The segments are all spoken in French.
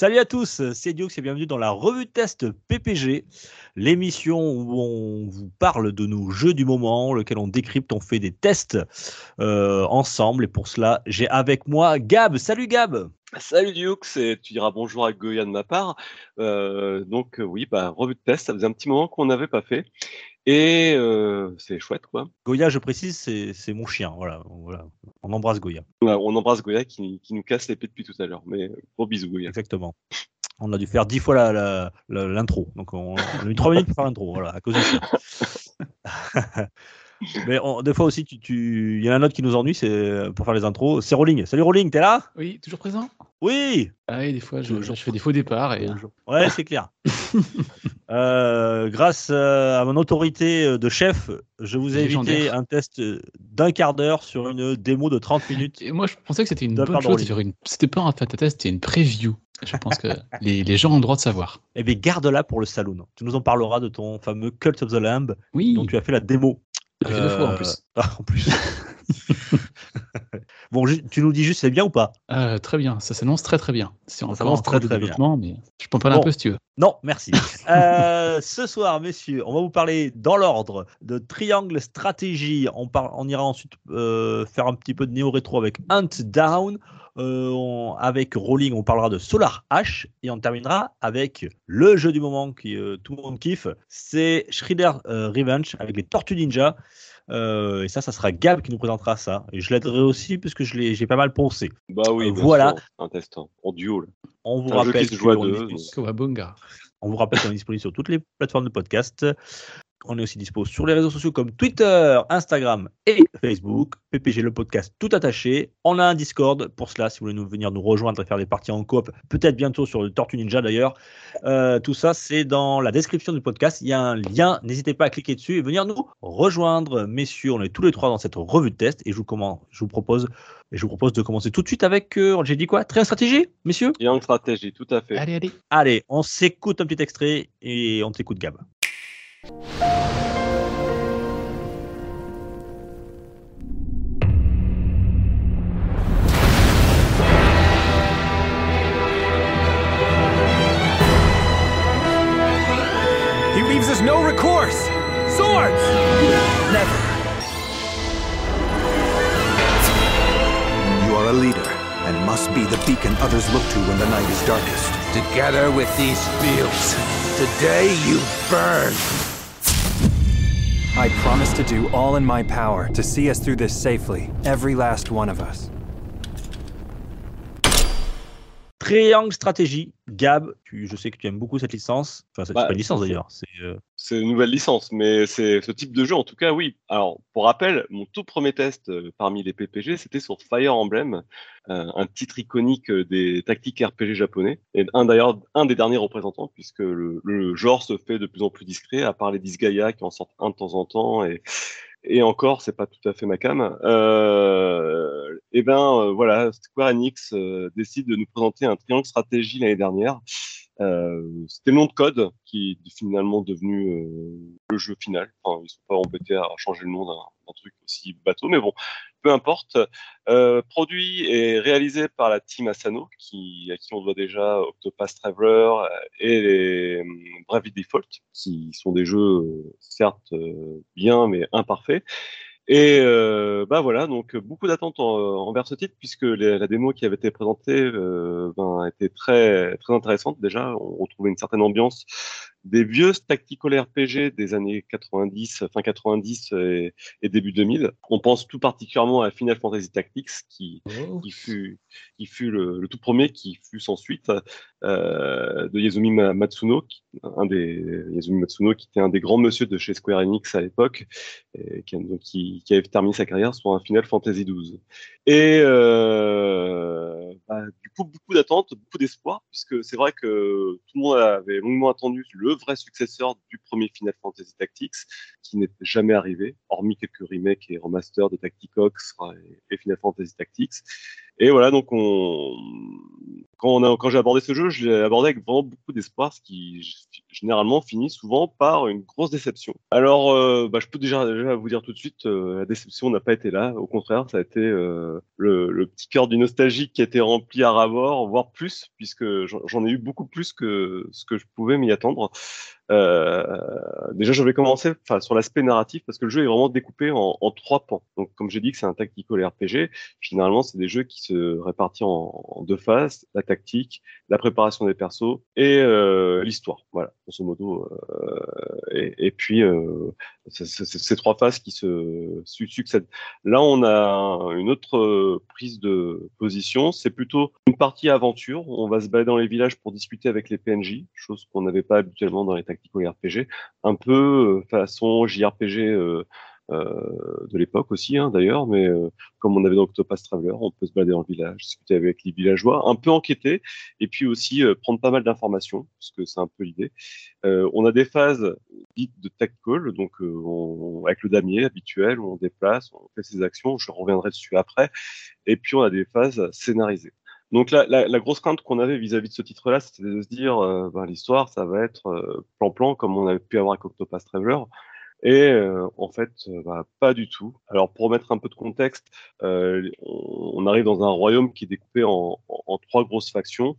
Salut à tous, c'est Diox et bienvenue dans la revue de test PPG, l'émission où on vous parle de nos jeux du moment, lequel on décrypte, on fait des tests euh, ensemble. Et pour cela, j'ai avec moi Gab. Salut Gab Salut Diox, et tu diras bonjour à Goya de ma part. Euh, donc euh, oui, bah, revue de test, ça faisait un petit moment qu'on n'avait pas fait. Et euh, c'est chouette quoi. Goya, je précise, c'est mon chien. Voilà, voilà. On embrasse Goya. Ouais, On embrasse Goya qui, qui nous casse l'épée depuis tout à l'heure. Mais gros bisous Goya. Exactement. On a dû faire dix fois la- la- la- l'intro. Donc on, on a eu trois minutes pour faire l'intro. Voilà, à cause de ça. Mais on- des fois aussi, tu- tu- il y en a un autre qui nous ennuie, c'est pour faire les intros. C'est Rolling. Salut Rolling, t'es là? Oui, toujours présent? Oui Ah oui, des fois, je, fais des faux départs. Et... Ouais, c'est clair. Euh, grâce euh, à mon autorité euh, de chef, je vous ai évité un test d'un quart d'heure sur une démo de 30 minutes. Et moi, je pensais que c'était une bonne chose. Une- C'était pas un test c'était une preview. Je pense que les, les gens ont le droit de savoir. Eh bien, garde-la pour le saloon. Tu nous en parleras de ton fameux Cult of the Lamb Oui, dont tu as fait la démo. J'ai fait deux fois en Euh, plus. ah, en plus. bon, tu nous dis juste c'est bien ou pas? Euh, très bien, ça s'annonce très très bien. C'est encore s'annonce très, très bien. développement, mais je peux en parler Bon. un peu si tu veux. Non, merci. Euh, ce soir, messieurs, on va vous parler dans l'ordre de Triangle Stratégie. On, par- on ira ensuite euh, faire un petit peu de néo-rétro avec Hunt Down. Euh, on- avec Rolling, on parlera de Solar H. Et on terminera avec le jeu du moment qui euh, tout le monde kiffe. C'est Shredder euh, Revenge avec les Tortues Ninja. Euh, et ça, ça sera Gab qui nous présentera ça. Et je l'aiderai aussi parce que je l'ai- j'ai pas mal poncé. Bah oui, Euh, voilà. sûr, un test en, duo. Là. On vous C'est un jeu rappelle deux, donc. Kawabunga. On vous rappelle qu'on est disponible sur toutes les plateformes de podcast. On est aussi dispo sur les réseaux sociaux comme Twitter, Instagram et Facebook. PPG le podcast tout attaché. On a un Discord pour cela si vous voulez nous venir nous rejoindre et faire des parties en coop. Peut-être bientôt sur le Tortue Ninja d'ailleurs. Euh, tout ça c'est dans la description du podcast. Il y a un lien. N'hésitez pas à cliquer dessus et venir nous rejoindre, messieurs. On est tous les trois dans cette revue de test et je vous, comment, je vous propose et je vous propose de commencer tout de suite avec. euh, J'ai dit quoi? Très stratégie, messieurs? Young Strategy, tout à fait. Allez, allez. Allez, on s'écoute un petit extrait et on t'écoute Gab. He leaves us no recourse! Swords! Never. You are a leader and must be the beacon others look to when the night is darkest. Together with these fields, today you burn! I promise to do all in my power to see us through this safely, every last one of us. Triangle Stratégie, Gab, tu- je sais que tu aimes beaucoup cette licence. Enfin, c'est Bah, pas une licence d'ailleurs. C'est euh, C'est une nouvelle licence, mais c'est ce type de jeu, en tout cas, oui. Alors, pour rappel, mon tout premier test euh, parmi les PPG, c'était sur Fire Emblem, euh, un titre iconique des tactiques RPG japonais, et un d'ailleurs un des derniers représentants, puisque le, le genre se fait de plus en plus discret, à part les Disgaea qui en sortent un de temps en temps, et, et encore, c'est pas tout à fait ma cam. Euh, et ben euh, voilà, Square Enix euh, décide de nous présenter un triangle stratégie l'année dernière. Euh, c'était le nom de code qui est finalement devenu euh, le jeu final. Enfin, ils sont pas embêtés à changer le nom d'un truc aussi bateau, mais bon, peu importe. Euh, produit et réalisé par la team Asano, qui, à qui on doit déjà Octopath Traveler et les hum, Default, qui sont des jeux euh, certes euh, bien mais imparfaits. Et euh, bah voilà, donc beaucoup d'attentes en- envers ce titre puisque les- la démo qui avait été présentée euh, ben, était très très intéressante. Déjà, on retrouvait une certaine ambiance des vieux tactical RPG des années 90, fin 90 et, et début 2000. On pense tout particulièrement à Final Fantasy Tactics qui Oh. qui fut, qui fut le, le tout premier, qui fut sans suite euh, de Yazumi Ma- Matsuno, qui, un des Yazumi Matsuno, qui était un des grands monsieur de chez Square Enix à l'époque, qui, qui avait terminé sa carrière sur un Final Fantasy XII. Et euh, bah, du coup, beaucoup d'attentes, beaucoup d'espoir, puisque c'est vrai que tout le monde avait longuement attendu le le vrai successeur du premier Final Fantasy Tactics, qui n'est jamais arrivé, hormis quelques remakes et remasters de Tacticox et, et Final Fantasy Tactics. Et voilà, donc on, quand, on a, quand j'ai abordé ce jeu, je l'ai abordé avec vraiment beaucoup d'espoir, ce qui généralement finit souvent par une grosse déception. Alors, euh, bah, je peux déjà, vous dire tout de suite, euh, la déception n'a pas été là. Au contraire, ça a été euh, le, petit cœur du nostalgique qui a été rempli à ras-bord, voire plus, puisque j'en ai eu beaucoup plus que ce que je pouvais m'y attendre. Euh, déjà, je vais commencer sur l'aspect narratif parce que le jeu est vraiment découpé en, trois pans. Donc, comme j'ai dit que c'est un tactical RPG, généralement, c'est des jeux qui se répartissent en, deux phases la tactique, la préparation des persos et euh, l'histoire. Voilà, grosso modo. Euh, et, et puis, euh, c'est ces trois phases qui se su- succèdent. Là, on a une autre prise de position. C'est plutôt une partie aventure. On va se balader dans les villages pour discuter avec les PNJ, chose qu'on n'avait pas habituellement dans les tactical RPG. Un peu euh, façon JRPG euh, euh, de l'époque aussi, hein, d'ailleurs, mais comme on avait dans Octopus Traveler, on peut se balader le village, discuter avec les villageois, un peu enquêter, et puis aussi prendre pas mal d'informations, parce que c'est un peu l'idée. On a des phases dites de tactical, donc on- avec le damier habituel, on déplace, on fait ses actions, je reviendrai dessus après, et puis on a des phases scénarisées. Donc la, la, la grosse crainte qu'on avait vis-à-vis de ce titre-là, c'était de se dire, euh, ben, l'histoire, ça va être euh, plan-plan, comme on avait pu avoir avec Octopus Traveler, et euh, en fait, euh, bah, pas du tout. Alors pour mettre un peu de contexte, euh, on, arrive dans un royaume qui est découpé en- en trois grosses factions.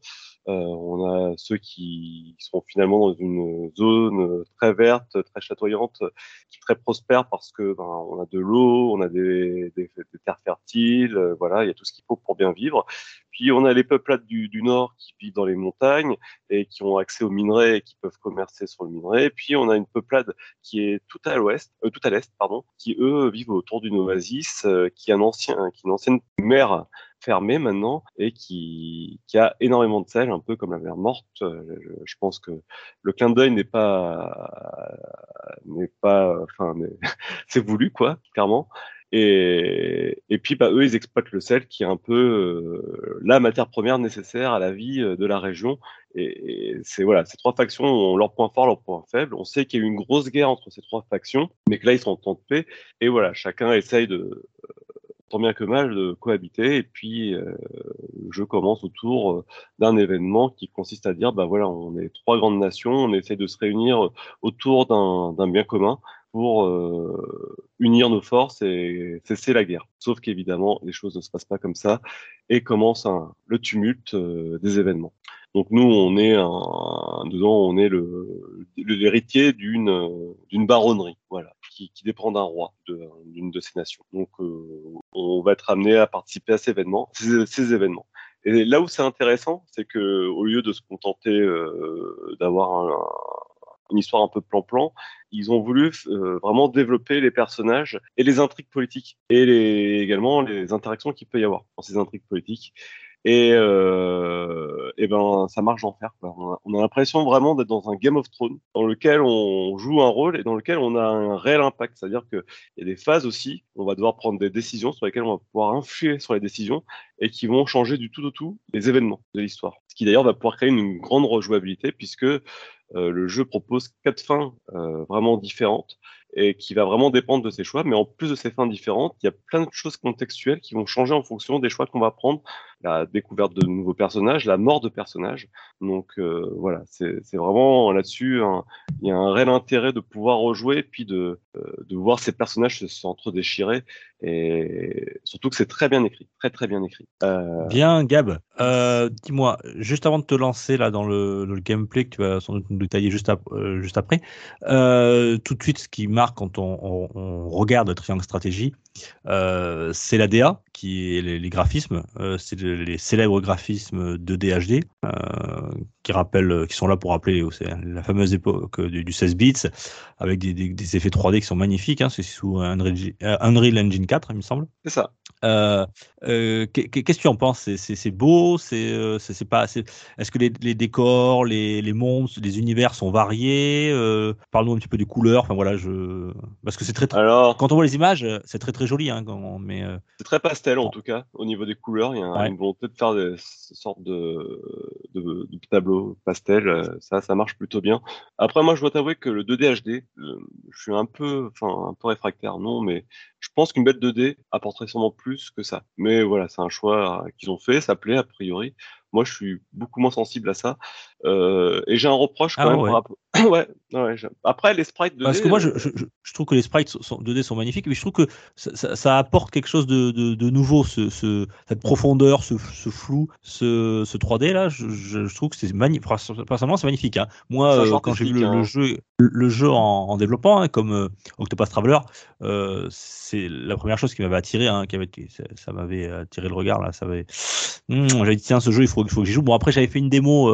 Euh, on a ceux qui sont finalement dans une zone très verte, très chatoyante, qui très prospère parce que ben, on a de l'eau, on a des, des, des terres fertiles, euh, voilà, il y a tout ce qu'il faut pour bien vivre. Puis on a les peuplades du, du nord qui vivent dans les montagnes et qui ont accès aux minerais et qui peuvent commercer sur le minerai. Puis on a une peuplade qui est tout à l'ouest, euh, tout à l'est, pardon, qui eux vivent autour d'une oasis, euh, qui est un ancien, qui est une ancienne mer fermée maintenant et qui, a énormément de sel, un peu comme la mer morte. Euh, Je, pense que le clin d'œil n'est pas, n'est pas, enfin, c'est voulu quoi, clairement. Et, puis, bah, eux, ils exploitent le sel qui est un peu euh, la matière première nécessaire à la vie euh, de la région. Et, c'est voilà, ces trois factions ont leur point fort, leur point faible. On sait qu'il y a eu une grosse guerre entre ces trois factions, mais que là, ils sont en temps de paix. Et voilà, chacun essaye de, tant bien que mal, de cohabiter. Et puis, euh, jeu commence autour euh, d'un événement qui consiste à dire, bah voilà, on est trois grandes nations, on essaye de se réunir autour d'un d'un bien commun pour euh, unir nos forces et cesser la guerre. Sauf qu'évidemment, les choses ne se passent pas comme ça et commence un, le tumulte euh, des événements. Donc nous, on est un, on est le l'héritier d'une d'une baronnerie, voilà, qui, qui dépend d'un roi, d'une de, ces nations. Donc euh, on va être amené à participer à ces événements, ces, ces événements. Et là où c'est intéressant, c'est que au lieu de se contenter euh, d'avoir un- une histoire un peu plan-plan, ils ont voulu euh, vraiment développer les personnages et les intrigues politiques et les, également les interactions qu'il peut y avoir dans ces intrigues politiques. Et, euh, ben ça marche d'enfer. On a, a l'impression vraiment d'être dans un Game of Thrones dans lequel on joue un rôle et dans lequel on a un réel impact. C'est-à-dire qu'il y a des phases aussi, on va devoir prendre des décisions sur lesquelles on va pouvoir influer sur les décisions et qui vont changer du tout au tout les événements de l'histoire. Ce qui d'ailleurs va pouvoir créer une grande rejouabilité puisque euh, le jeu propose quatre fins euh, vraiment différentes et qui va vraiment dépendre de ses choix. Mais en plus de ces fins différentes, il y a plein de choses contextuelles qui vont changer en fonction des choix qu'on va prendre, la découverte de nouveaux personnages, la mort de personnages. Donc euh, voilà, c'est vraiment là-dessus, il y a un réel intérêt de pouvoir rejouer, puis de, euh, de voir ces personnages se s'entre-déchirer, et surtout que c'est très bien écrit, très très bien écrit. Euh, Bien, Gab. Euh, Dis-moi, juste avant de te lancer là dans le, gameplay que tu vas sans doute nous détailler juste, euh, après, tout de suite, ce qui marque quand on, on- on regarde Triangle Stratégie, c'est la DA, qui est les, les graphismes, euh, c'est le- les célèbres graphismes de DHD, euh, qui rappellent, qui sont là pour rappeler c'est la fameuse époque du, du 16 bits, avec des, des- des effets 3D qui sont magnifiques. Hein, c'est sous Unreal, euh, Unreal Engine 4, il me semble. c'est ça. Euh, euh, qu'est- Qu'est-ce que tu en penses? C'est- beau? C'est euh, c'est- pas Est-ce que les, les décors, les, les monstres, les univers sont variés? Euh, Parle-nous un petit peu des couleurs. Enfin voilà, je parce que c'est très, très- Alors, quand on voit les images, euh, c'est très très joli. Hein, quand on- mais euh, c'est très pastel. Pastel en tout cas au niveau des couleurs. Il y a Ouais. une volonté de faire des sortes de, de, de tableaux pastel. euh, Ça, ça marche plutôt bien. Après, moi, je dois t'avouer que le 2D HD, euh, je suis un peu, enfin, un peu réfractaire, non, mais je pense qu'une bête 2D apporterait sûrement plus que ça. Mais voilà, c'est un choix qu'ils ont fait, ça plaît a priori. Moi, je suis beaucoup moins sensible à ça. Euh, et j'ai un reproche quand Ah même. ouais. par rapport- ouais, ouais, j'ai- Après, les sprites 2D. Parce que moi, je, euh, je, trouve que les sprites sont, sont- 2D sont magnifiques, mais je trouve que ça, ça- ça apporte quelque chose de, de, de nouveau, ce, ce- cette profondeur, ce, ce flou, ce, ce 3D là. Je, trouve que c'est magnifique. Personnellement, c'est magnifique. hein. Moi, euh, quand j'ai vu le, hein. jeu, le jeu en, en développement, hein, comme euh, Octopus Traveler, c'est la première chose qui m'avait attiré, qui avait, ça, ça m'avait attiré le regard là. Ça avait, Hmm, j'avais dit tiens, ce jeu, il faut, il faut que j'y joue. Bon, après, j'avais fait une démo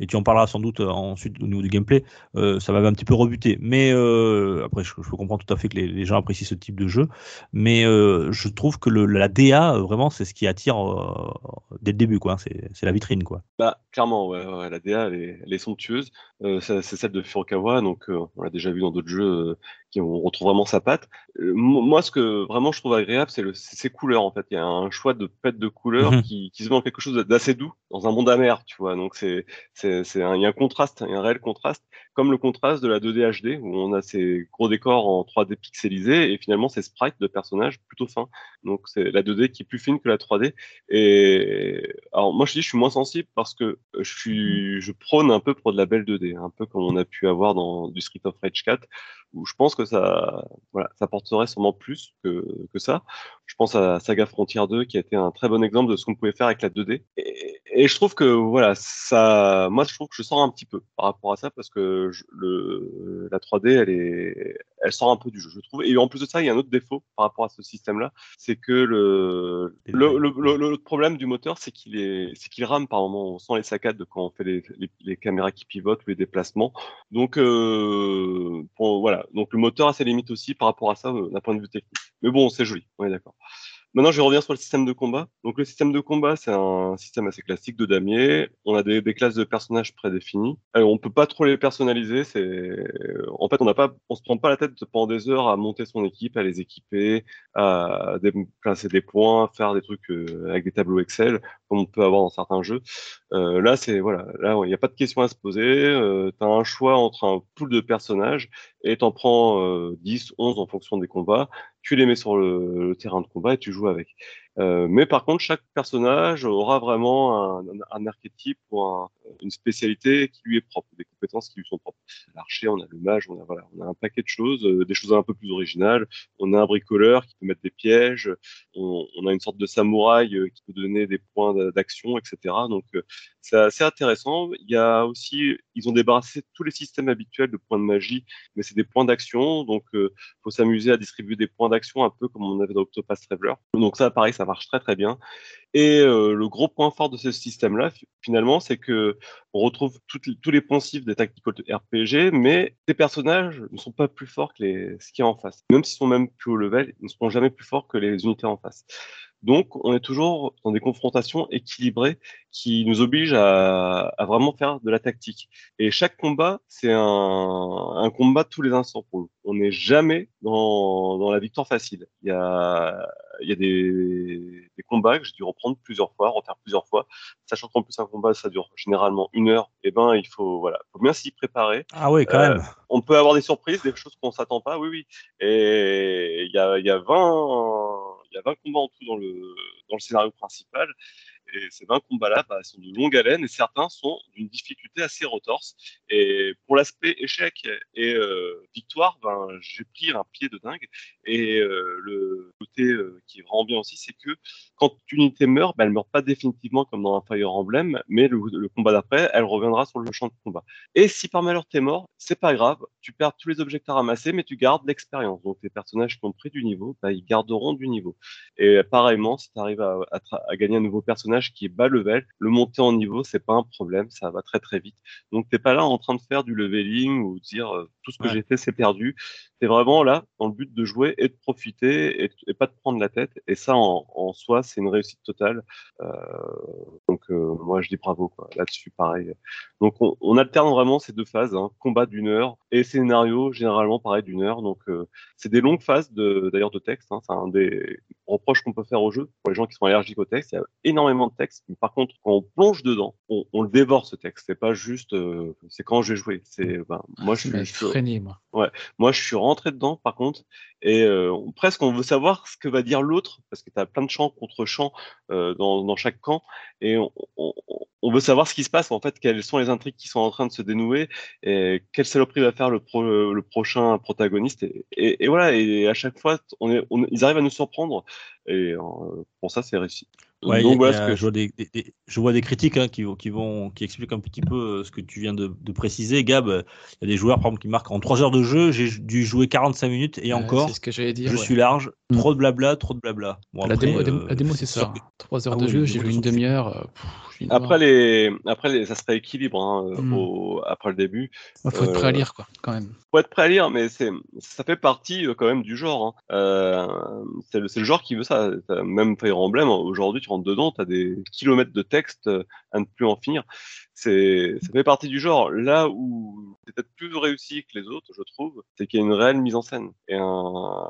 et tu en parleras sans doute euh, ensuite au niveau du gameplay. Euh, ça m'avait un petit peu rebuté. Mais euh, après, je, je comprends tout à fait que les, gens apprécient ce type de jeu. Mais je trouve que la DA, vraiment, c'est ce qui attire dès le début. quoi. C'est c'est la vitrine. quoi. Bah, clairement, la DA, elle est, elle est somptueuse. C'est celle de Furukawa, donc on l'a déjà vu dans d'autres jeux qui on retrouve vraiment sa patte. Euh, mo- moi, ce que vraiment je trouve agréable, c'est ses couleurs en fait. Il y a un choix de pette de couleurs Mhm. qui, qui se met en quelque chose d'assez doux dans un monde amer, tu vois. Donc c'est c'est c'est un, il y a un contraste, il y a un réel contraste, comme le contraste de la 2D HD où on a ces gros décors en 3D pixelisés et finalement ces sprites de personnages plutôt fins. Donc c'est la 2D qui est plus fine que la 3D. Et alors moi je dis je suis moins sensible parce que je prône un peu pour de la belle 2D, un peu comme on a pu avoir dans du Street of Rage 4 où je pense que ça voilà, ça porterait sûrement plus que que ça. Je pense à Saga Frontier 2 qui a été un très bon exemple de ce qu'on pouvait faire avec la 2D. Et, je trouve que voilà, ça moi je trouve que je sors un petit peu par rapport à ça parce que le la 3D elle est elle sort un peu du jeu, je trouve. Et en plus de ça, il y a un autre défaut par rapport à ce système-là, c'est que le problème du moteur, c'est qu'il est, c'est qu'il rame par moment. On sent les saccades quand on fait les, les, les caméras qui pivotent ou les déplacements. Donc, euh, pour- voilà. Donc le moteur a ses limites aussi par rapport à ça euh, d'un point de vue technique. Mais bon, c'est joli. On est d'accord. Maintenant, je reviens sur le système de combat. Donc, le système de combat, c'est un système assez classique de damier. On a des, classes de personnages prédéfinies. Alors, on peut pas trop les personnaliser. C'est, en fait, on n'a se prend pas la tête pendant des heures à monter son équipe, à les équiper, à placer des points, faire des trucs euh, avec des tableaux Excel, comme on peut avoir dans certains jeux. Euh, là, c'est voilà, là, il n'y a pas de question à se poser. Euh, tu as un choix entre un pool de personnages et t'en prends euh, 10, 11 en fonction des combats. Tu les mets sur le, le terrain de combat et tu joues avec. Euh, mais par contre, chaque personnage aura vraiment un, archétype ou un- une spécialité qui lui est propre, des compétences qui lui sont propres. L'archer, on a le mage, on a voilà, on a un paquet de choses, euh, des choses un peu plus originales. On a un bricoleur qui peut mettre des pièges. On, a une sorte de samouraï euh, qui peut donner des points d'a- d'action, etc. Donc c'est assez intéressant. Il y a aussi, ils ont débarrassé tous les systèmes habituels de points de magie, mais c'est des points d'action. Donc euh, faut s'amuser à distribuer des points d'action un peu comme on avait dans Octopath Traveler. Donc ça, pareil, ça marche très très bien. Et euh, le gros point fort de ce système-là, fi- finalement, c'est que on retrouve les- tous les poncifs des tactical RPG, mais ces personnages ne sont pas plus forts que les, ce qu'il y a en face. Même s'ils sont même plus haut level, ils ne seront jamais plus forts que les unités en face. Donc, on est toujours dans des confrontations équilibrées qui nous obligent à, vraiment faire de la tactique. Et chaque combat, c'est un, combat tous les instants pour nous. On n'est jamais dans, dans la victoire facile. Il y a, il y a des, des combats que j'ai dû reprendre plusieurs fois, refaire plusieurs fois, sachant qu'en plus un combat, ça dure généralement une heure. Et ben, il faut, voilà, faut bien s'y préparer. Ah oui, quand Euh, même. On peut avoir des surprises, des choses qu'on s'attend pas, oui, oui. Et il y a, il y a 20, il y a 20 combats en tout dans le, dans le scénario principal. Et ces 20 combats-là bah, sont de longue haleine et certains sont d'une difficulté assez retorse. Et pour l'aspect échec et euh, victoire, ben, j'ai pris un pied de dingue. Et euh, le côté euh, qui est vraiment bien aussi, c'est que quand une unité meurt, ben, elle meurt pas définitivement comme dans un Fire Emblem, mais le, combat d'après, elle reviendra sur le champ de combat. Et si par malheur t'es mort, c'est pas grave, tu perds tous les objets que t'as ramassés, mais tu gardes l'expérience. Donc tes personnages qui ont pris du niveau, bah, ils garderont du niveau. Et pareillement, si tu arrives à gagner un nouveau personnage qui est bas level, le monter en niveau, c'est pas un problème, ça va très très vite. Donc t'es pas là en train de faire du leveling ou de dire euh, tout ce que Ouais. j'ai fait c'est perdu. T'es vraiment là dans le but de jouer et de profiter et, et pas de prendre la tête. Et ça en, en soi, c'est une réussite totale. Euh, donc euh, moi je dis bravo quoi. Là-dessus pareil. Donc on, on alterne vraiment ces deux phases, hein, combat d'une heure et scénario généralement pareil d'une heure. Donc c'est des longues phases d'ailleurs de texte. Hein, c'est un des reproche qu'on peut faire au jeu pour les gens qui sont allergiques au texte. Il y a énormément de texte, mais par contre, quand on plonge dedans, on, on le dévore ce texte. C'est pas juste, euh, c'est quand je vais jouer. C'est, ben, moi, je suis, je suis- freiné, moi. moi, je suis rentré dedans, par contre, et euh, on- presque on veut savoir ce que va dire l'autre, parce que tu as plein de champs contre champs euh, dans, dans chaque camp, et on, on- on veut savoir ce qui se passe, en fait, quelles sont les intrigues qui sont en train de se dénouer, et quelle saloperie va faire le, pro, le prochain protagoniste, et, et, et voilà, et à chaque fois, on est, on- ils arrivent à nous surprendre, et euh, pour ça, c'est réussi. Ouais, Donc il voilà il a- que je, vois des, des- des- je vois des critiques hein, qui, vont- qui, vont, qui expliquent un petit peu euh, ce que tu viens de, de préciser. Gab, euh, il y a des joueurs par exemple, qui marquent en 3 heures de jeu, j'ai dû jouer 45 minutes et encore, C'est ce que j'allais dire. je ouais. suis large, Mm. trop de blabla, trop de blabla. Bon, la, après, démo, euh, la démo, c'est sûr ça. que- 3 heures Ah de oui, jeu, j'ai joué une demi-heure. euh, Après les, après les, ça serait équilibre hein, euh, Mm. au- après le début. Ouais, faut être prêt à euh, lire, quoi, quand même. faut être prêt à lire, mais c'est, ça fait partie euh, quand même du genre. hein. Euh, c'est, le, c'est le genre qui veut ça. Même Fire Emblem, aujourd'hui, tu dedans, tu as des kilomètres de texte euh, à ne plus en finir. C'est, ça fait partie du genre. Là où c'est peut-être plus réussi que les autres, je trouve, c'est qu'il y a une réelle mise en scène et, un,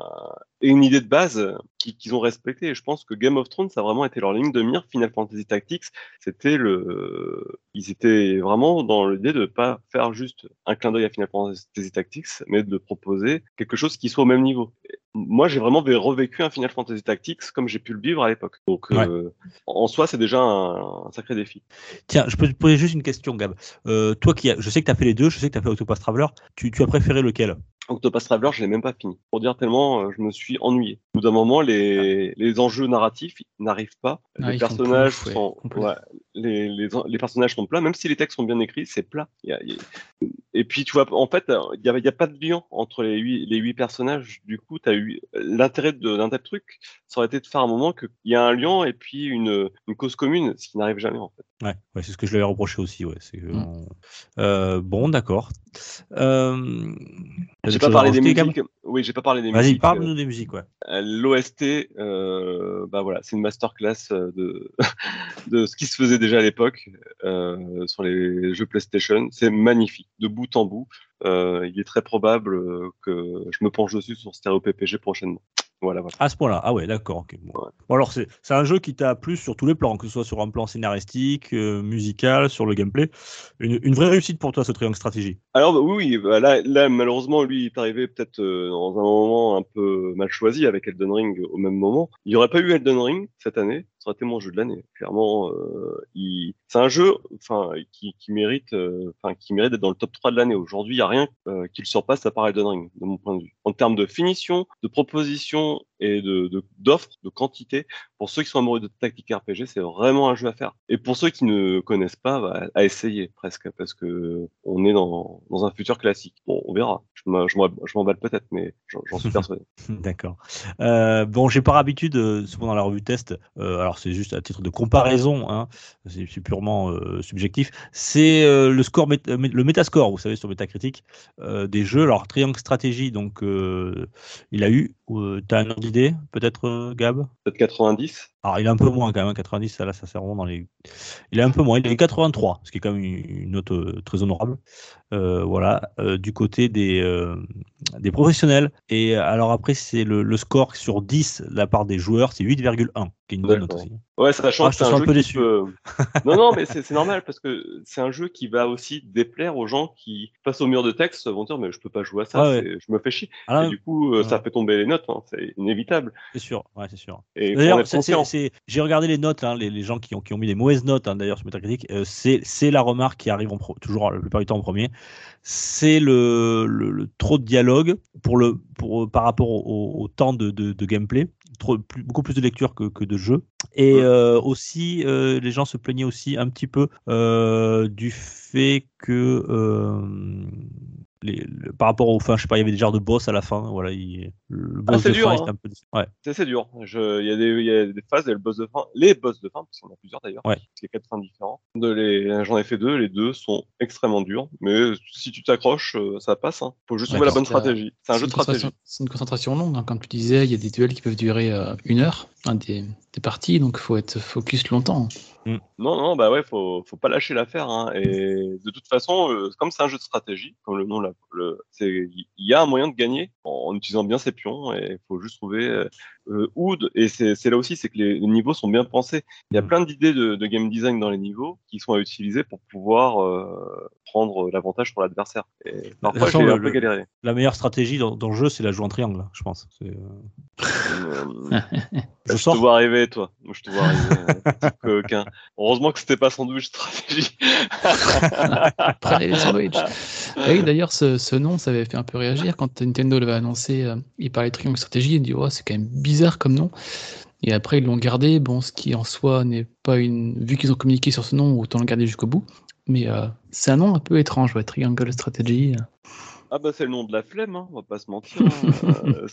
et une idée de base qui- qu'ils ont respectée. Et je pense que Game of Thrones, ça a vraiment été leur ligne de mire. Final Fantasy Tactics, c'était le, ils étaient vraiment dans l'idée de pas faire juste un clin d'œil à Final Fantasy Tactics, mais de proposer quelque chose qui soit au même niveau. Moi, j'ai vraiment vé- revécu un Final Fantasy Tactics comme j'ai pu le vivre à l'époque. Donc, euh, en soi, c'est déjà un, un sacré défi. Tiens, je peux te poser juste une question, Gab. Euh, toi qui je sais que tu as fait les deux, je sais que tu as fait Octopath Traveler, tu, tu as préféré lequel? Octopath Traveler, je l'ai même pas fini. Pour dire tellement, euh, je me suis ennuyé. Au bout d'un moment, les, les enjeux narratifs n'arrivent pas. Ah, les personnages sont, ouais, les, les, les personnages sont plats. Même si les textes sont bien écrits, c'est plat. Il y a- il y a- Et puis, tu vois, en fait, il y a, y a pas de lien entre les huit, les huit personnages. Du coup, t'as eu l'intérêt d'un tel truc, ça aurait été de faire un moment qu'il y a un lien et puis une, une cause commune, ce qui n'arrive jamais en fait. Ouais, ouais c'est ce que je lui avais reproché aussi. Ouais, que Mm. euh, bon, d'accord. Euh... J'ai pas parlé des musiques. Oui, j'ai pas parlé des Vas-y, musiques. parle-nous des musiques. Ouais. Euh, L'OST, euh, bah voilà, c'est une masterclass euh, de, de ce qui se faisait déjà à l'époque euh, sur les jeux PlayStation. C'est magnifique, de bout en bout. Euh, il est très probable euh, que je me penche dessus sur Stereo PPG prochainement. Voilà, voilà. À ce point-là. Ah ouais, d'accord. ok, bon. Ouais. Bon, alors, c'est un jeu qui t'a plu sur tous les plans, que ce soit sur un plan scénaristique, euh, musical, sur le gameplay. Une, une vraie réussite pour toi, ce triangle stratégie. Alors bah, oui, oui, bah, là, là, malheureusement, lui, il est arrivé peut-être euh, dans un moment un peu mal choisi avec Elden Ring au même moment. Il n'y aurait pas eu Elden Ring cette année, été mon jeu de l'année. Clairement, euh, il... c'est un jeu, enfin, qui, qui mérite, euh, enfin, qui mérite d'être dans le top 3 de l'année. Aujourd'hui, il n'y a rien euh, qui le surpasse à part Elden Ring, de mon point de vue. En termes de finition, de proposition et de de- d'offres, de, quantité, pour ceux qui sont amoureux de tactique RPG, c'est vraiment un jeu à faire. Et pour ceux qui ne connaissent pas, bah, à essayer presque, parce que on est dans, dans un futur classique. Bon, on verra. Je m'emballe peut-être, mais j'en suis persuadé. D'accord. Bon, j'ai par habitude, souvent dans la revue test, euh, c'est juste à titre de comparaison, hein, c'est purement euh, subjectif, c'est euh, le score, euh, le métascore, vous savez, sur Metacritic, des jeux. Alors, Triangle Stratégie, donc, il a eu, euh, t'as un ordre d'idée, peut-être, Gab? Peut-être 90. Alors, il est un peu moins quand même, hein, 90, ça, là, ça c'est vraiment dans les. Il est un peu moins, il eu 83, ce qui est quand même une, note euh, très honorable. Euh, voilà, euh, du côté des, des professionnels. Et alors après, c'est le, le score sur 10 de la part des joueurs, c'est 8,1, qui est une bonne note aussi. Ouais, Ah, je te c'est sens un peu déçu. peut... non, non, mais c'est normal parce que c'est un jeu qui va aussi déplaire aux gens qui passent au mur de texte vont dire mais je peux pas jouer à ça, Ouais, je me fais chier. Ah, là, Et du coup, euh, ça fait tomber les notes, hein, c'est inévitable. c'est sûr, ouais, c'est sûr. D'ailleurs, j'ai regardé les notes, hein, les, les gens qui ont, qui ont mis des mauvaises notes hein, d'ailleurs sur Metacritic, euh, c'est c'est la remarque qui arrive en pro- toujours la plupart du temps en premier. C'est le, le- le trop de dialogue pour le, pour, par rapport au, au- au temps de, de- de gameplay, trop, plus- beaucoup plus de lecture que, que de jeu. Et euh, aussi, euh, les gens se plaignaient aussi un petit peu euh, du fait que les- le- par rapport au fin, je sais pas, il y avait des genres de boss à la fin. Voilà, il- le boss c'est de dur, fin, hein. c'était un peu. Ouais. C'est assez dur. Je- Il y, a des- il y a des phases, il y a le boss de fin, les boss de fin, parce qu'il y en a plusieurs d'ailleurs, Ouais. parce qu'il y a quatre fins les... J'en ai fait deux, les deux sont extrêmement durs, mais si tu t'accroches, euh, ça passe. Hein. Faut juste Ouais, trouver la bonne stratégie. C'est un jeu de une concentration- stratégie. C'est une concentration longue, hein. comme tu disais, il y a des duels qui peuvent durer euh, une heure. un des, des parties, donc faut être focus longtemps. Non, non, bah ouais, faut, faut pas lâcher l'affaire. Hein. Et de toute façon, euh, comme c'est un jeu de stratégie, comme le nom c'est, il y a un moyen de gagner en, en utilisant bien ses pions. Et il faut juste trouver euh, de- Et c'est, là aussi, c'est que les, les niveaux sont bien pensés. Il y a Mm. plein d'idées de, de game design dans les niveaux qui sont à utiliser pour pouvoir euh, prendre l'avantage sur l'adversaire. Parfois, j'ai le- un peu le- galéré. La meilleure stratégie dans, dans le jeu, c'est la jouer en triangle, je pense. Euh, Euh, Je te vois arriver, toi. Je te vois arriver, euh. Heureusement que c'était pas sandwich stratégie. Prenez les sandwichs. oui, d'ailleurs, ce, ce nom, ça avait fait un peu réagir quand Nintendo l'avait annoncé. euh, il parlait de Triangle Stratégie. Il dit, oh, c'est quand même bizarre comme nom. Et après, ils l'ont gardé. Bon, ce qui en soi n'est pas une. Vu qu'ils ont communiqué sur ce nom, autant le garder jusqu'au bout. Mais euh, c'est un nom un peu étrange, ouais, Triangle Strategy. Ah bah c'est le nom de la flemme, hein, on va pas se mentir. hein. Euh,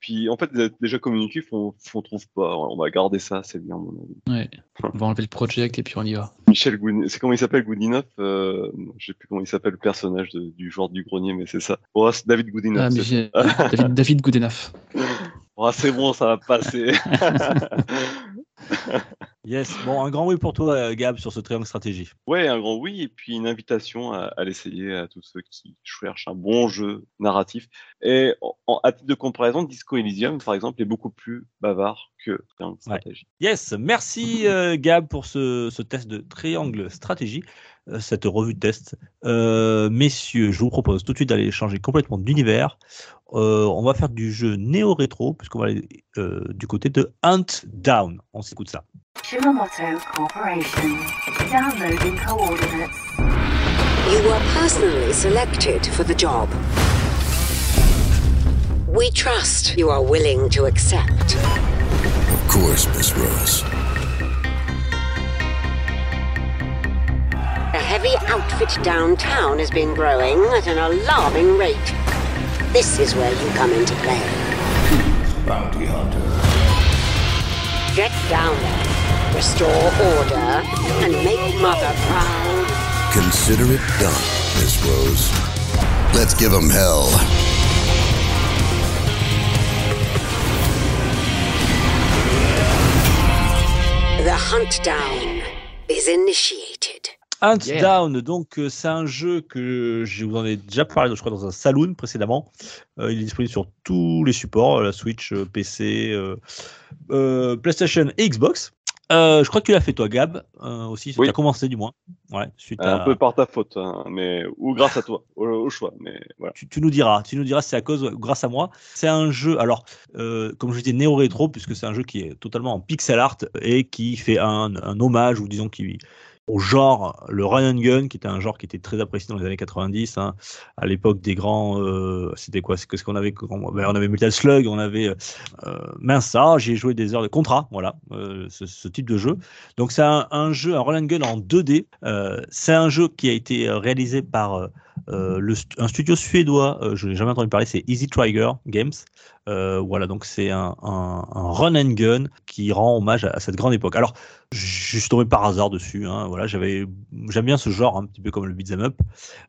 Puis en fait, dé- déjà communiqué, on, on trouve pas. On va garder ça, c'est bien à mon avis. Ouais. On va enlever le project et puis on y va. Michel Goudin, c'est comment il s'appelle Goudinov euh, Je sais plus comment il s'appelle le personnage de- du joueur du grenier, mais c'est ça. C'est David Goudinov. Ah, David, David Goodenough. Bon, c'est bon, ça va passer. Yes. Bon, un grand oui pour toi, euh, Gab, sur ce triangle stratégie. ouais, un grand oui, et puis une invitation à, à l'essayer à tous ceux qui cherchent un bon jeu narratif. Et en, en- à titre de comparaison, Disco Elysium, par exemple, est beaucoup plus bavard que Triangle Stratégie. Yes, merci euh, Gab pour ce, ce test de triangle stratégie, euh, cette revue de test. Euh, messieurs, je vous propose tout de suite d'aller changer complètement d'univers. On va faire du jeu néo-rétro, puisqu'on va aller du côté de Hunt Down. On s'écoute ça. Shimamoto Corporation. Downloading coordinates. You were personally selected for the job. We trust you are willing to accept. Of course, Miss Rose. A heavy outfit downtown has been growing at an alarming rate. This is where you come into play. Bounty hunter. Get down there, restore order, and make Mother proud. Consider it done, Miss Rose. Let's give them hell. The hunt down is initiated. Hunt Yeah. Down, donc euh, c'est un jeu que je vous en ai déjà parlé, je crois, dans un saloon précédemment. Euh, il est disponible sur tous les supports, euh, la Switch, PC, euh, euh, PlayStation et Xbox. Euh, je crois que tu l'as fait toi, Gab, euh, aussi. Oui. Tu as commencé du moins. Ouais, suite Un à- peu par ta faute, hein, mais ou grâce à toi, au, au choix. Mais voilà. tu, tu nous diras, tu nous diras si c'est à cause grâce à moi. C'est un jeu, alors, euh, comme je disais, néo-rétro, puisque c'est un jeu qui est totalement en pixel art et qui fait un, un hommage, ou disons, qui, au genre, le run and gun, qui était un genre qui était très apprécié dans les années 90, hein, à l'époque des grands, euh, c'était quoi, c'est que ce qu'on avait, on, ben, on avait Metal Slug, on avait, euh, mince ça, joué des heures de contrat, voilà, euh, ce, type de jeu. Donc c'est un, un jeu, un run and gun en 2D. Euh, c'est un jeu qui a été euh, réalisé par euh, euh, le un studio suédois, euh, je n'ai jamais entendu parler, c'est Easy Trigger Games. Euh, voilà, donc c'est un, un- un run and gun qui rend hommage à, cette grande époque. Alors, je suis tombé par hasard dessus. Hein, voilà, j'avais, j'aime bien ce genre, un petit peu comme le beat'em up.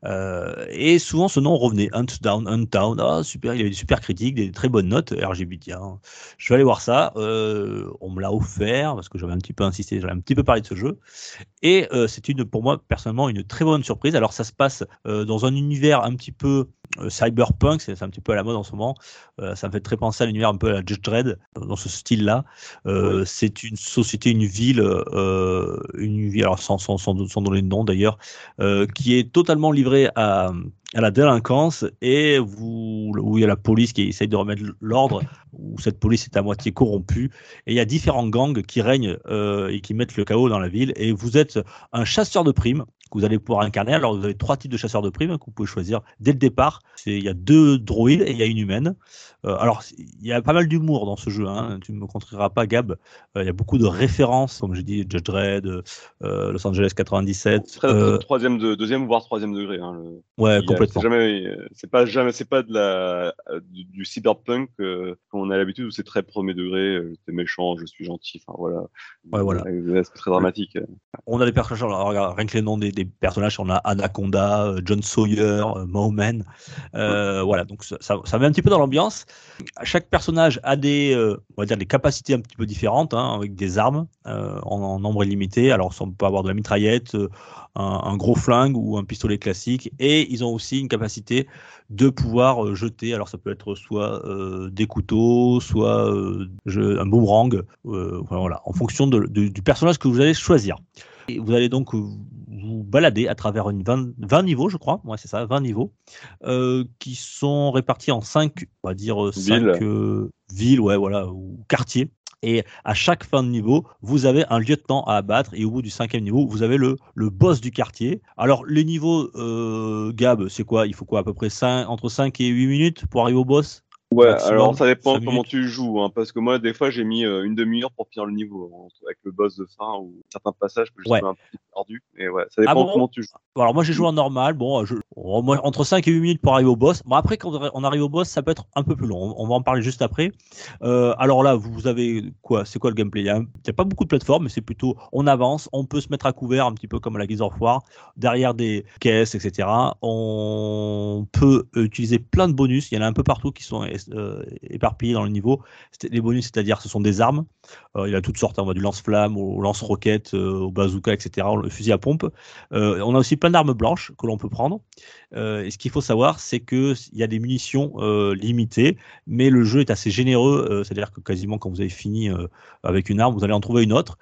Euh, et souvent, ce nom revenait. Hunt Down, Hunt Down. Ah, super, il y avait des super critiques, des très bonnes notes. RGB, tiens, je vais aller voir ça. Euh, on me l'a offert parce que j'avais un petit peu insisté, j'avais un petit peu parlé de ce jeu. Et c'est une, pour moi, personnellement, une très bonne surprise. Alors, ça se passe dans un univers un petit peu cyberpunk, c'est un petit peu à la mode en ce moment. Ça me fait très penser à l'univers un peu à la Judge Dredd, dans ce style-là. Euh, C'est une société, une ville, euh, une ville, alors sans, sans, sans, sans donner de nom d'ailleurs, euh, qui est totalement livrée à, à la délinquance et vous, où il y a la police qui essaye de remettre l'ordre, où cette police est à moitié corrompue. Et il y a différents gangs qui règnent euh, et qui mettent le chaos dans la ville. Et vous êtes un chasseur de primes que vous allez pouvoir incarner. Alors, vous avez trois types de chasseurs de primes que vous pouvez choisir dès le départ. Il y a deux droïdes et il y a une humaine. Euh, alors, il y a pas mal d'humour dans ce jeu. Hein. Tu ne me contreras pas, Gab. Euh, il y a beaucoup de références, comme j'ai dit, Judge Dredd, euh, Los Angeles 97. Très, Euh, troisième, de, deuxième voire troisième degré. Hein, le- ouais, il complètement. C'est pas jamais, c'est pas de la du, du cyberpunk qu'on a l'habitude où c'est très premier degré. T'es méchant, je suis gentil. Enfin voilà. Ouais, voilà. C'est très dramatique. On a des personnages, alors, regarde, rien que les noms des, des personnages, on a Anaconda, euh, John Sawyer, euh, Mowman. Euh, Voilà, donc ça, ça, met un petit peu dans l'ambiance. Chaque personnage a des, euh, on va dire, des capacités un petit peu différentes, hein, avec des armes euh, en, nombre illimité. Alors, on peut avoir de la mitraillette, euh, un, gros flingue ou un pistolet classique. Et ils ont aussi une capacité de pouvoir euh, jeter. Alors, ça peut être soit euh, des couteaux, soit euh, un boomerang. euh, voilà, en fonction du personnage que vous allez choisir. Et vous allez donc euh, vous balader à travers une 20, 20 niveaux, je crois. Ouais, c'est ça, 20 niveaux, euh, qui sont répartis en 5, on va dire 5 Villes. villes, ouais, voilà, ou quartiers. Et à chaque fin de niveau, vous avez un lieutenant à abattre. Et au bout du cinquième niveau, vous avez le, le boss du quartier. Alors, les niveaux, euh, Gab, c'est quoi? Il faut quoi À peu près 5, entre 5 et 8 minutes pour arriver au boss? Ouais, Maximum, alors ça dépend comment minutes. tu joues, hein, parce que moi, des fois, j'ai mis euh, une demi-heure pour finir le niveau, hein, avec le boss de fin ou certains passages que je Ouais. un peu perdu. Et ouais, ça dépend Ah bon comment tu joues. Alors moi j'ai joué en normal, bon, je, oh, moi, entre 5 et 8 minutes pour arriver au boss. Bon après quand on arrive au boss ça peut être un peu plus long, on, va en parler juste après. Euh, alors là vous avez quoi? C'est quoi le gameplay? Il n'y a pas beaucoup de plateformes mais c'est plutôt on avance, on peut se mettre à couvert un petit peu comme à la Gears of War, derrière des caisses etc. On peut utiliser plein de bonus, il y en a un peu partout qui sont euh, éparpillés dans le niveau. Les bonus c'est-à-dire ce sont des armes, Euh, il y a toutes sortes, hein, on va du lance-flamme au lance-roquette, euh, au bazooka etc. Le fusil à pompe. On a aussi plein d'armes blanches que l'on peut prendre. Et ce qu'il faut savoir, c'est qu'il y a des munitions limitées, mais le jeu est assez généreux. C'est-à-dire que quasiment quand vous avez fini avec une arme, vous allez en trouver une autre.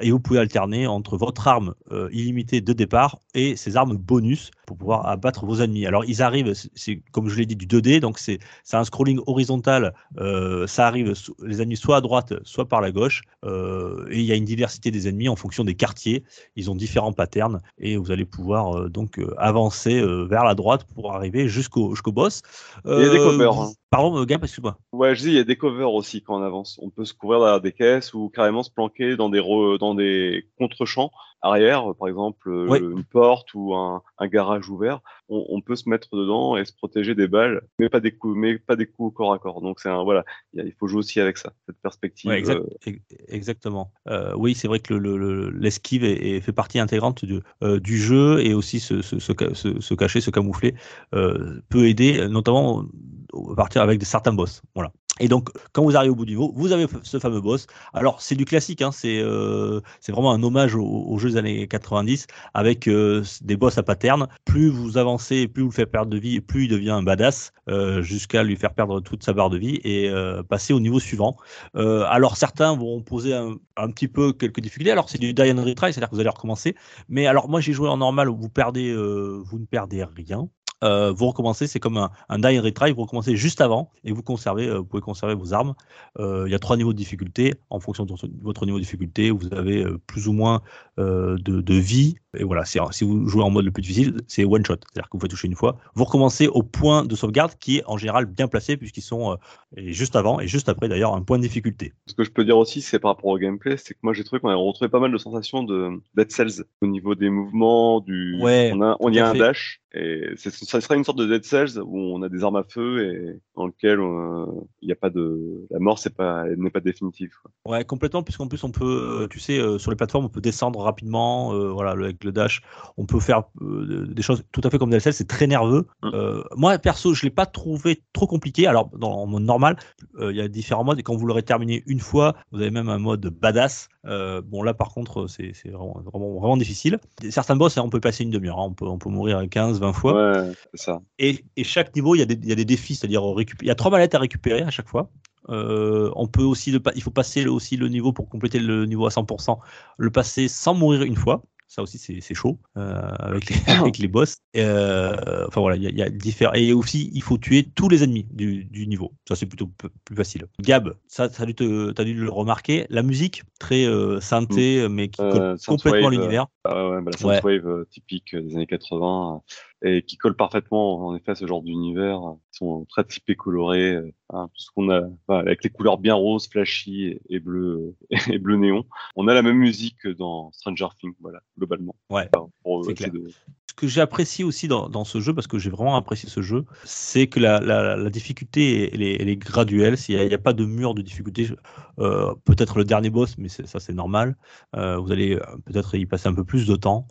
et vous pouvez alterner entre votre arme illimitée de départ et ces armes bonus pour pouvoir abattre vos ennemis. Alors ils arrivent, c'est- comme je l'ai dit, du 2D, donc c'est un scrolling horizontal. euh, ça arrive, les ennemis soit à droite, soit par la gauche. euh, et il y a une diversité des ennemis en fonction des quartiers. Ils ont différents patterns et vous allez pouvoir euh, donc avancer vers la droite pour arriver jusqu'au jusqu'au boss. Il y a des covers, hein. Pardon, euh, Gab, excuse-moi. Ouais, je dis, il y a des covers aussi quand on avance. On peut se couvrir derrière des caisses ou carrément se planquer dans des, re- dans des contre-champs arrière, par exemple euh, Ouais. une porte ou un, un garage ouvert. On, on peut se mettre dedans et se protéger des balles, mais pas des coups, mais pas des coups au corps à corps. Donc c'est un voilà, il faut jouer aussi avec ça, cette perspective. Ouais, exact- euh, ex- exactement. Euh, oui, c'est vrai que le- le- le- l'esquive est, est- fait partie intégrante du, euh, du jeu et aussi se, se, se, se- cacher, se camoufler euh, peut aider, euh, notamment à partir avec certains boss. Voilà. Et donc, quand vous arrivez au bout du niveau, vous avez ce fameux boss. Alors, c'est du classique, hein, c'est euh, vraiment un hommage aux, jeux des années 90 avec euh, des boss à pattern. Plus vous avancez, plus vous le faites perdre de vie, plus il devient un badass, euh, jusqu'à lui faire perdre toute sa barre de vie et passer au niveau suivant. Alors certains vont poser un, un petit peu quelques difficultés. Alors c'est du die and retry, c'est-à-dire que vous allez recommencer. Mais alors moi j'ai joué en normal où vous perdez, vous ne perdez rien. Euh, vous recommencez, c'est comme un, un die and retry, vous recommencez juste avant et vous conservez, euh, vous pouvez conserver vos armes. Euh, Il y a trois niveaux de difficulté. En fonction de votre- niveau de difficulté, vous avez plus ou moins de vie. Et voilà, si vous jouez en mode le plus difficile, c'est one shot, c'est-à-dire que vous pouvez toucher une fois. Vous recommencez au point de sauvegarde qui est en général bien placé puisqu'ils sont euh, et juste avant et juste après d'ailleurs un point de difficulté. Ce que je peux dire aussi, c'est par rapport au gameplay, c'est que moi j'ai trouvé qu'on a retrouvé pas mal de sensations de Dead Cells au niveau des mouvements, du. Ouais, on a, on y a un fait. dash et ça serait une sorte de Dead Cells où on a des armes à feu et dans lequel il n'y a pas de la mort, c'est pas, n'est pas définitive. quoi. Ouais, complètement, puisqu'en plus on peut, euh, tu sais, euh, sur les plateformes, on peut descendre rapidement, euh, voilà, le- avec le dash, on peut faire euh, des choses tout à fait comme DLCL, c'est très nerveux. Mm. Euh, moi, perso, je l'ai pas trouvé trop compliqué. Alors, dans en mode normal, euh, il y a différents modes, et quand vous l'aurez terminé une fois, vous avez même un mode badass. Bon, là, par contre, c'est vraiment, vraiment, vraiment difficile. Certains boss, hein, on peut passer une demi-heure, hein, on, peut, on peut mourir 15, 20 fois. Ouais, c'est ça. Et, et chaque niveau, il y a des, il y a des défis, c'est-à-dire il y a trois mallettes à récupérer à chaque fois. Euh, on peut aussi le, il faut passer le- aussi le niveau pour compléter le niveau à 100%, le passer sans mourir une fois. Ça aussi, c'est chaud euh, avec, les, avec les boss. Euh, enfin voilà, il y a, il y a différents. Et aussi, il faut tuer tous les ennemis du, du niveau. Ça, c'est plutôt plus facile. Gab, ça, ça a dû le remarquer. La musique, très euh, synthé, mais qui Euh, colle complètement l'univers. Ah ouais, bah, la Ouais. synthwave euh, typique des années 80 euh, et qui colle parfaitement en effet à ce genre d'univers. Ils sont très typés colorés, euh, hein, tout ce qu'on a avec les couleurs bien roses, flashy et, bleu et bleu néon. On a la même musique que dans Stranger Things, voilà, globalement. Ouais, Enfin, pour c'est essayer clair. de- que j'ai apprécié aussi dans, ce jeu, parce que j'ai vraiment apprécié ce jeu, c'est que la, difficulté elle est, elle est graduelle. Il n'y a, pas de mur de difficulté. Euh, peut-être le dernier boss, mais ça c'est normal. Euh, vous allez euh, peut-être y passer un peu plus de temps.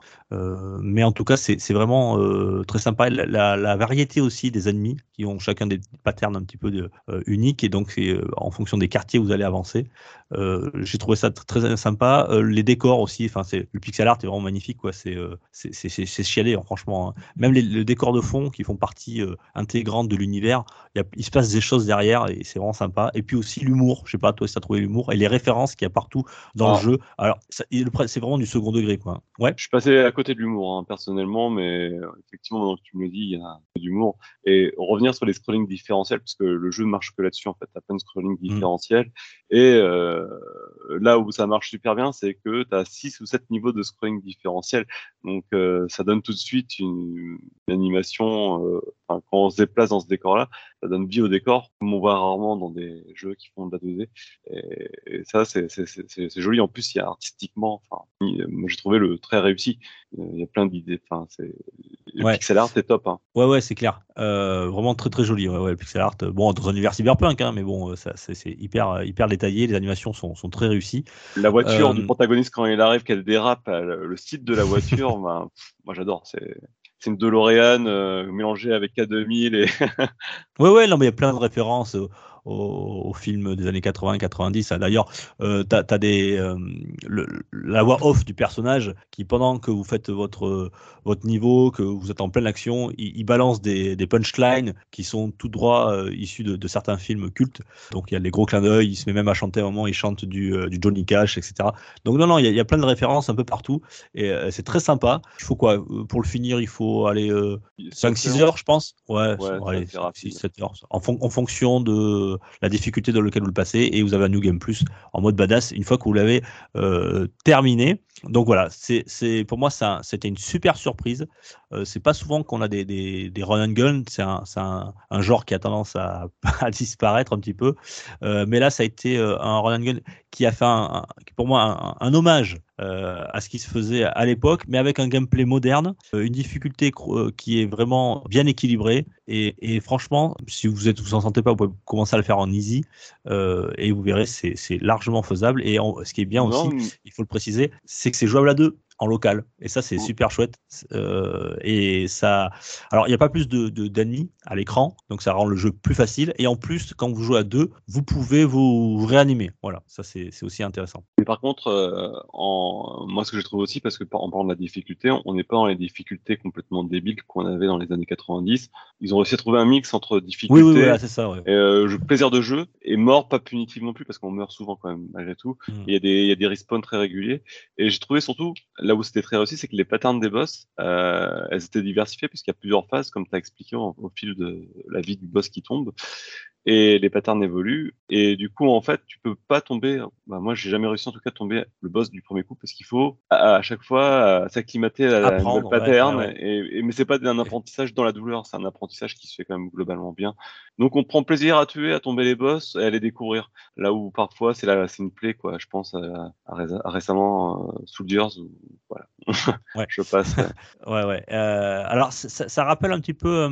Mais en tout cas, c'est vraiment très sympa. La, variété aussi des ennemis, qui ont chacun des patterns un petit peu de, uniques. Et donc, en fonction des quartiers, vous allez avancer. J'ai trouvé ça très sympa. les décors aussi, enfin, le pixel art est vraiment magnifique. C'est chialé, hein, franchement. Hein. Même les, les, décors de fond qui font partie intégrante de l'univers, il se passe des choses derrière et c'est vraiment sympa. Et puis aussi l'humour. Je sais pas, toi, si tu as trouvé l'humour et les références qu'il y a partout dans le ah. jeu. Alors, c'est vraiment du second degré, quoi. Ouais. Je suis passé à côté de l'humour, hein, personnellement, mais euh, effectivement, maintenant que tu me le dis, il y a d'humour. Et revenir sur les scrolling différentiels, parce que le jeu ne marche que là-dessus, en fait. T'as plein de scrolling mmh. différentiels. Et euh, là où ça marche super bien, c'est que tu as 6 ou 7 niveaux de scrolling différentiels. Donc, euh, ça donne tout de suite une, une animation. Euh, quand on se déplace dans ce décor-là, ça donne vie au décor, comme on voit rarement dans des jeux qui font de la 2D. Et, ça, c'est joli. En plus, il y a artistiquement, enfin, j'ai trouvé le très réussi. Il y a plein d'idées. Enfin, le ouais. pixel art, c'est top. Hein. Ouais, ouais, c'est clair. Euh, vraiment très très joli. Ouais, ouais, le pixel art. Bon, dans un univers cyberpunk, hein, mais bon, ça, c'est hyper hyper détaillé. Les animations sont, sont très réussies. La voiture du protagoniste quand il arrive, qu'elle dérape, le, le site de la voiture, ben, moi j'adore. C'est c'est une DeLorean euh, mélangée avec K2000 et ouais ouais non mais il y a plein de références au, film des années 80-90. D'ailleurs, euh, tu as, des, euh, la voix off du personnage qui, pendant que vous faites votre, votre niveau, que vous êtes en pleine action, il, balance des, des, punchlines qui sont tout droit euh, issus de, de, certains films cultes. Donc il y a les gros clins d'œil, il se met même à chanter à un moment, il chante du, euh, du Johnny Cash, etc. Donc non, non, il y, a, il y a plein de références un peu partout et c'est très sympa. Il faut quoi Pour le finir, il faut aller 5-6 heures, je pense? Ouais, ouais allez, 6, 7 heures. En, en fonction de la difficulté dans laquelle vous le passez et vous avez un New Game Plus en mode badass une fois que vous l'avez euh, terminé. Donc voilà, c'est pour moi c'était une super surprise. Euh, c'est pas souvent qu'on a des, des, des, run and gun, c'est un, un, un, genre qui a tendance à, à disparaître un petit peu. Euh, mais là, ça a été euh, un run and gun qui a fait un, pour moi un, hommage euh, à ce qui se faisait à l'époque, mais avec un gameplay moderne, une difficulté qui est vraiment bien équilibrée. Et, et, franchement, si vous êtes vous en sentez pas, vous pouvez commencer à le faire en easy et vous verrez, c'est largement faisable. Et ce qui est bien aussi, il faut le préciser, c'est que c'est jouable à deux en local. Et ça, c'est super chouette. Euh, et ça. Alors, il n'y a pas plus de d'ennemis à l'écran, donc ça rend le jeu plus facile. Et en plus, quand vous jouez à deux, vous pouvez vous réanimer. Voilà, ça, c'est aussi intéressant. Mais par contre, euh, en... moi, ce que je trouve aussi, parce que en parlant de la difficulté, on n'est pas dans les difficultés complètement débiles qu'on avait dans les années 90. Ils ont réussi à trouver un mix entre difficulté oui, oui, c'est ça, et euh, plaisir de jeu et mort pas punitif non plus, parce qu'on meurt souvent quand même, malgré tout. Mm. Il y a des, y a des respawns très réguliers. Et j'ai trouvé surtout là où c'était très réussi, c'est que les patterns des boss, euh, elles étaient diversifiées puisqu'il y a plusieurs phases, comme tu as expliqué au, au, fil de la vie du boss qui tombe et les patterns évoluent. Et du coup en fait tu peux pas tomber bah, moi j'ai jamais réussi en tout cas à tomber le boss du premier coup parce qu'il faut à, chaque fois s'acclimater à la nouvelle pattern. Et, mais c'est pas un apprentissage dans la douleur c'est un apprentissage qui se fait quand même globalement bien. Donc on prend plaisir à tuer à tomber les boss et à les découvrir. Là où parfois c'est là c'est une plaie quoi. Je pense à, à récemment euh, Soldiers ou voilà. Je passe ouais. Ouais euh, alors ça, ça, rappelle un petit peu euh,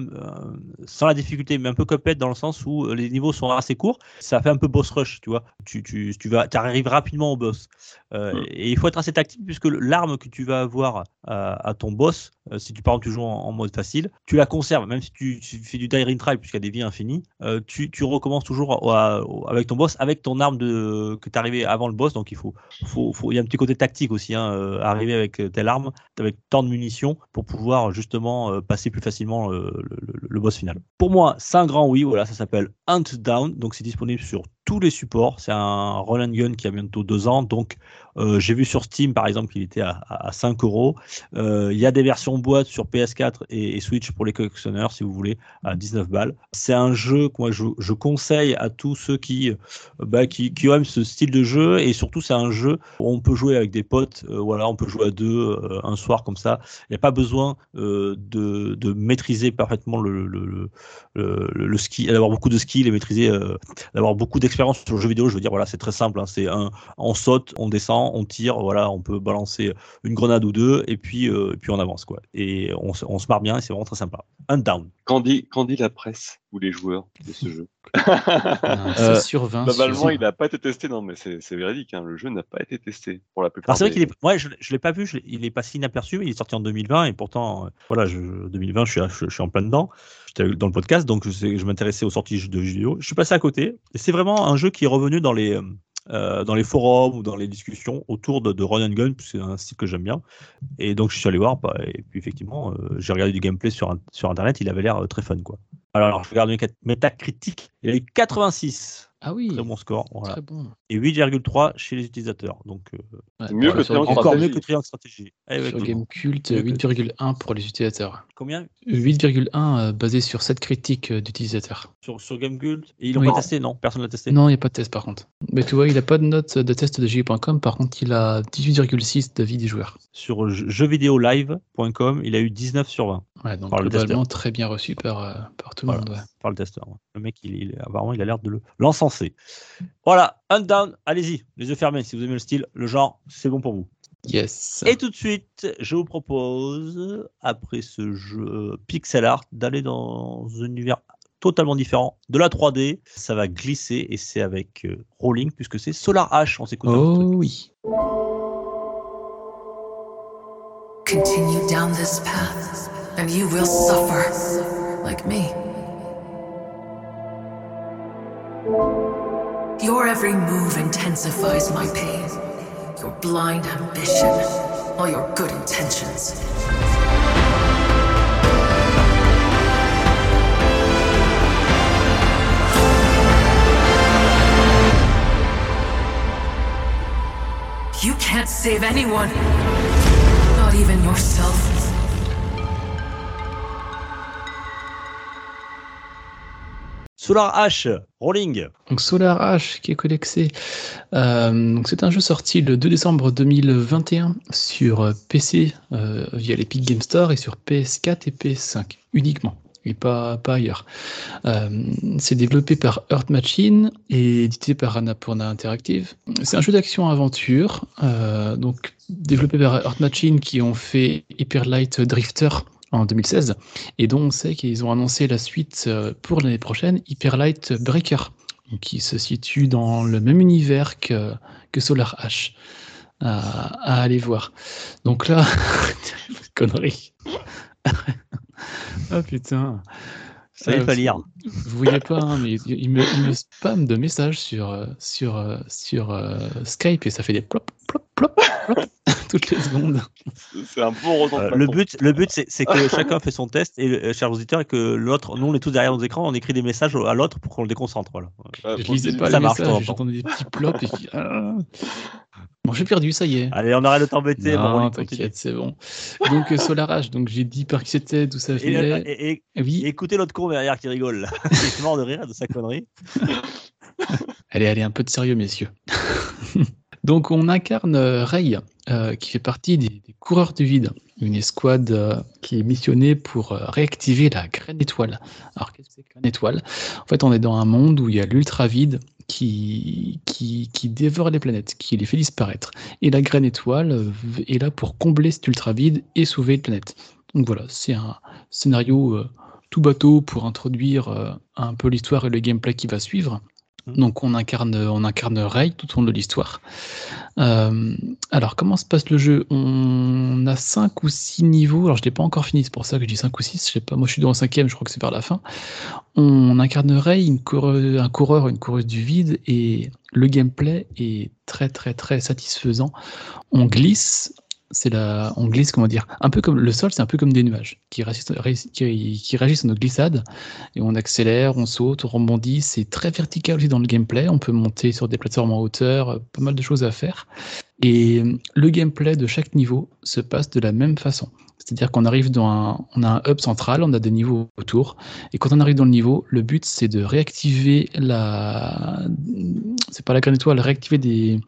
sans la difficulté mais un peu copette dans le sens où les les niveaux sont assez courts, ça fait un peu boss rush, tu vois. Tu, tu, tu vas, arrives rapidement au boss. Euh, mm. Et il faut être assez tactique puisque l'arme que tu vas avoir à, ton boss, euh, si tu par exemple tu joues en, mode facile, tu la conserves, même si tu, fais du Dire Trial puisqu'il y a des vies infinies, euh, tu, tu, recommences toujours avec ton boss, avec ton arme de, que tu arrivé avant le boss. Donc il faut, faut, faut, il y a un petit côté tactique aussi, hein, arriver avec telle arme, avec tant de munitions pour pouvoir justement passer plus facilement le, le boss final. Pour moi, c'est un grand oui, voilà, ça s'appelle Hunt donc c'est disponible sur tous les supports. C'est un Roland Gun qui a bientôt deux ans. Donc, euh, j'ai vu sur Steam, par exemple, qu'il était à, à 5 euros. Euh, il y a des versions boîte sur PS4 et, Switch pour les collectionneurs, si vous voulez, à 19 balles. C'est un jeu que moi, je, conseille à tous ceux qui, euh, bah, qui, aiment ce style de jeu. Et surtout, c'est un jeu où on peut jouer avec des potes. voilà, on peut jouer à deux un soir comme ça. Il n'y a pas besoin de, maîtriser parfaitement le ski, d'avoir beaucoup de skills et maîtriser, d'avoir beaucoup d'expérience expérience sur le jeu vidéo, je veux dire, voilà, c'est très simple. hein, c'est un, on saute, on descend, on tire, voilà, on peut balancer une grenade ou deux, et puis, euh, puis on avance, quoi. Et on, se- on se marre bien, et c'est vraiment très sympa. Un down. Qu'en dit, qu'en dit la presse? Ou les joueurs de ce jeu Un Euh, 6 sur 20. Globalement, il n'a pas été testé. Non, mais c'est c'est véridique. hein, Le jeu n'a pas été testé pour la plupart. Alors c'est vrai des- qu'il est, ouais, je, je l'ai pas vu, je il est passé inaperçu, mais il est sorti en 2020 et pourtant, euh, voilà, je, 2020, je suis, je, je suis en plein dedans. J'étais dans le podcast, donc je, sais- je m'intéressais aux sorties de jeux vidéo. Je suis passé à côté. Et c'est vraiment un jeu qui est revenu dans les, euh, dans les forums ou dans les discussions autour de, Run and Gun, c'est un style que j'aime bien. Et donc je suis allé voir, bah, et puis effectivement, euh, j'ai regardé du gameplay sur, internet, il avait l'air euh, très fun, quoi. Alors, je regarde Méta- Metacritic, il a eu 86, Ah oui, très bon score, voilà. très bon. et 8,3 chez les utilisateurs. Donc euh, Ouais, mieux voilà, que sur- encore Stratégie. mieux que Triangle Stratégie. Eh ouais, Sur. Gamecult, Mieux que- 8,1 pour les utilisateurs. Combien? 8,1 euh, basé sur 7 critiques euh, d'utilisateurs. sur, sur Gamecult Et ils l'ont Oui. pas testé, non? Personne l'a testé Non, il n'y a pas de test par contre. Mais tu vois, il n'a pas de note de test de J.com, par contre, il a 18,6 d'avis des joueurs. Sur jeux- jeuxvidéolive.com, il a eu 19 sur 20 Ouais, donc Par le globalement très bien reçu par, euh, par tout le Voilà. monde. ouais. Par le testeur. Le mec, il, il- apparemment, il a l'air de le- l'encenser. voilà, un down, allez-y, les yeux fermés. Si vous aimez le style, le genre, c'est bon pour vous. Yes. Et tout de suite, je vous propose, après ce jeu pixel art, d'aller dans un univers totalement différent de la 3D. Ça va glisser et c'est avec euh, Rolling puisque c'est Solar H. On s'écoute un Oh oui. Continue down this path, and you will suffer, like me. Your every move intensifies my pain. Your blind ambition, all your good intentions. You can't save anyone, not even yourself. Solar H, Rolling. Donc Solar H qui est connecté. Euh, c'est un jeu sorti le 2 décembre 2021 sur euh, PC euh, via l'Epic Game Store et sur PS4 et PS5 uniquement et pas, pas ailleurs. Euh, c'est développé par Earth Machine et édité par Annapurna Interactive. C'est un jeu d'action-aventure, donc développé par Earth Machine qui ont fait Hyper Light Drifter en 2016 et dont on sait qu'ils ont annoncé la suite euh, pour l'année prochaine, Hyper Light Breaker, qui se situe dans le même univers que, que Solar H. À, à aller voir. Donc là, connerie. Ah putain. Ça, il Euh, fallait lire. Vous voyez pas, hein, mais il me, il me spam de messages sur, euh, sur, euh, sur euh, Skype et ça fait des plop, plop, plop, plop toutes les secondes. C'est un bon Euh, le but, le but c'est que chacun fait son test, et euh, chers auditeurs, et que l'autre, nous on est tous derrière nos écrans, on écrit des messages à l'autre pour qu'on le déconcentre. Voilà. Ouais, Je lisais pas ça les marche, messages, j'entendais des petits plops et puis, ah. Bon, j'ai perdu, ça y est. Allez, on arrête de t'embêter. non, t'inquiète, c'est bon. Donc euh, Solar H, donc j'ai dit par qui c'était, d'où ça Et, venait. et- et- Eh oui, écoutez l'autre con derrière qui rigole. Il est mort de rire de sa connerie. Allez, allez, un peu de sérieux, messieurs. Donc, on incarne euh, Rey, euh, qui fait partie des, coureurs du vide, une escouade euh, qui est missionnée pour réactiver la graine étoile. Alors, qu'est-ce que c'est graine étoile? En fait, on est dans un monde où il y a l'ultra vide qui, qui, qui dévore les planètes, qui les fait disparaître. Et la graine étoile est là pour combler cet ultra vide et sauver les planètes. Donc voilà, c'est un scénario tout bateau pour introduire un peu l'histoire et le gameplay qui va suivre. Donc on incarne, on incarne Rey tout au long de l'histoire. Euh, alors comment se passe le jeu? On a 5 ou 6 niveaux, alors je l'ai pas encore fini, c'est pour ça que je dis 5 ou 6, je sais pas, moi je suis dans le cinquième, je crois que c'est vers la fin. On incarne coureuse- un coureur, une coureuse du vide, et le gameplay est très très très satisfaisant. On glisse, c'est la, on glisse comment dire, un peu comme le sol, c'est un peu comme des nuages qui réagissent, qui, qui à nos glissades et on accélère, on saute, on rebondit. C'est très vertical aussi dans le gameplay. On peut monter sur des plateformes en hauteur, euh, pas mal de choses à faire. Et euh, le gameplay de chaque niveau se passe de la même façon. C'est-à-dire qu'on arrive dans un, on a un hub central, on a des niveaux autour, et quand on arrive dans le niveau, le but c'est de réactiver la, c'est pas la graine étoile, réactiver des,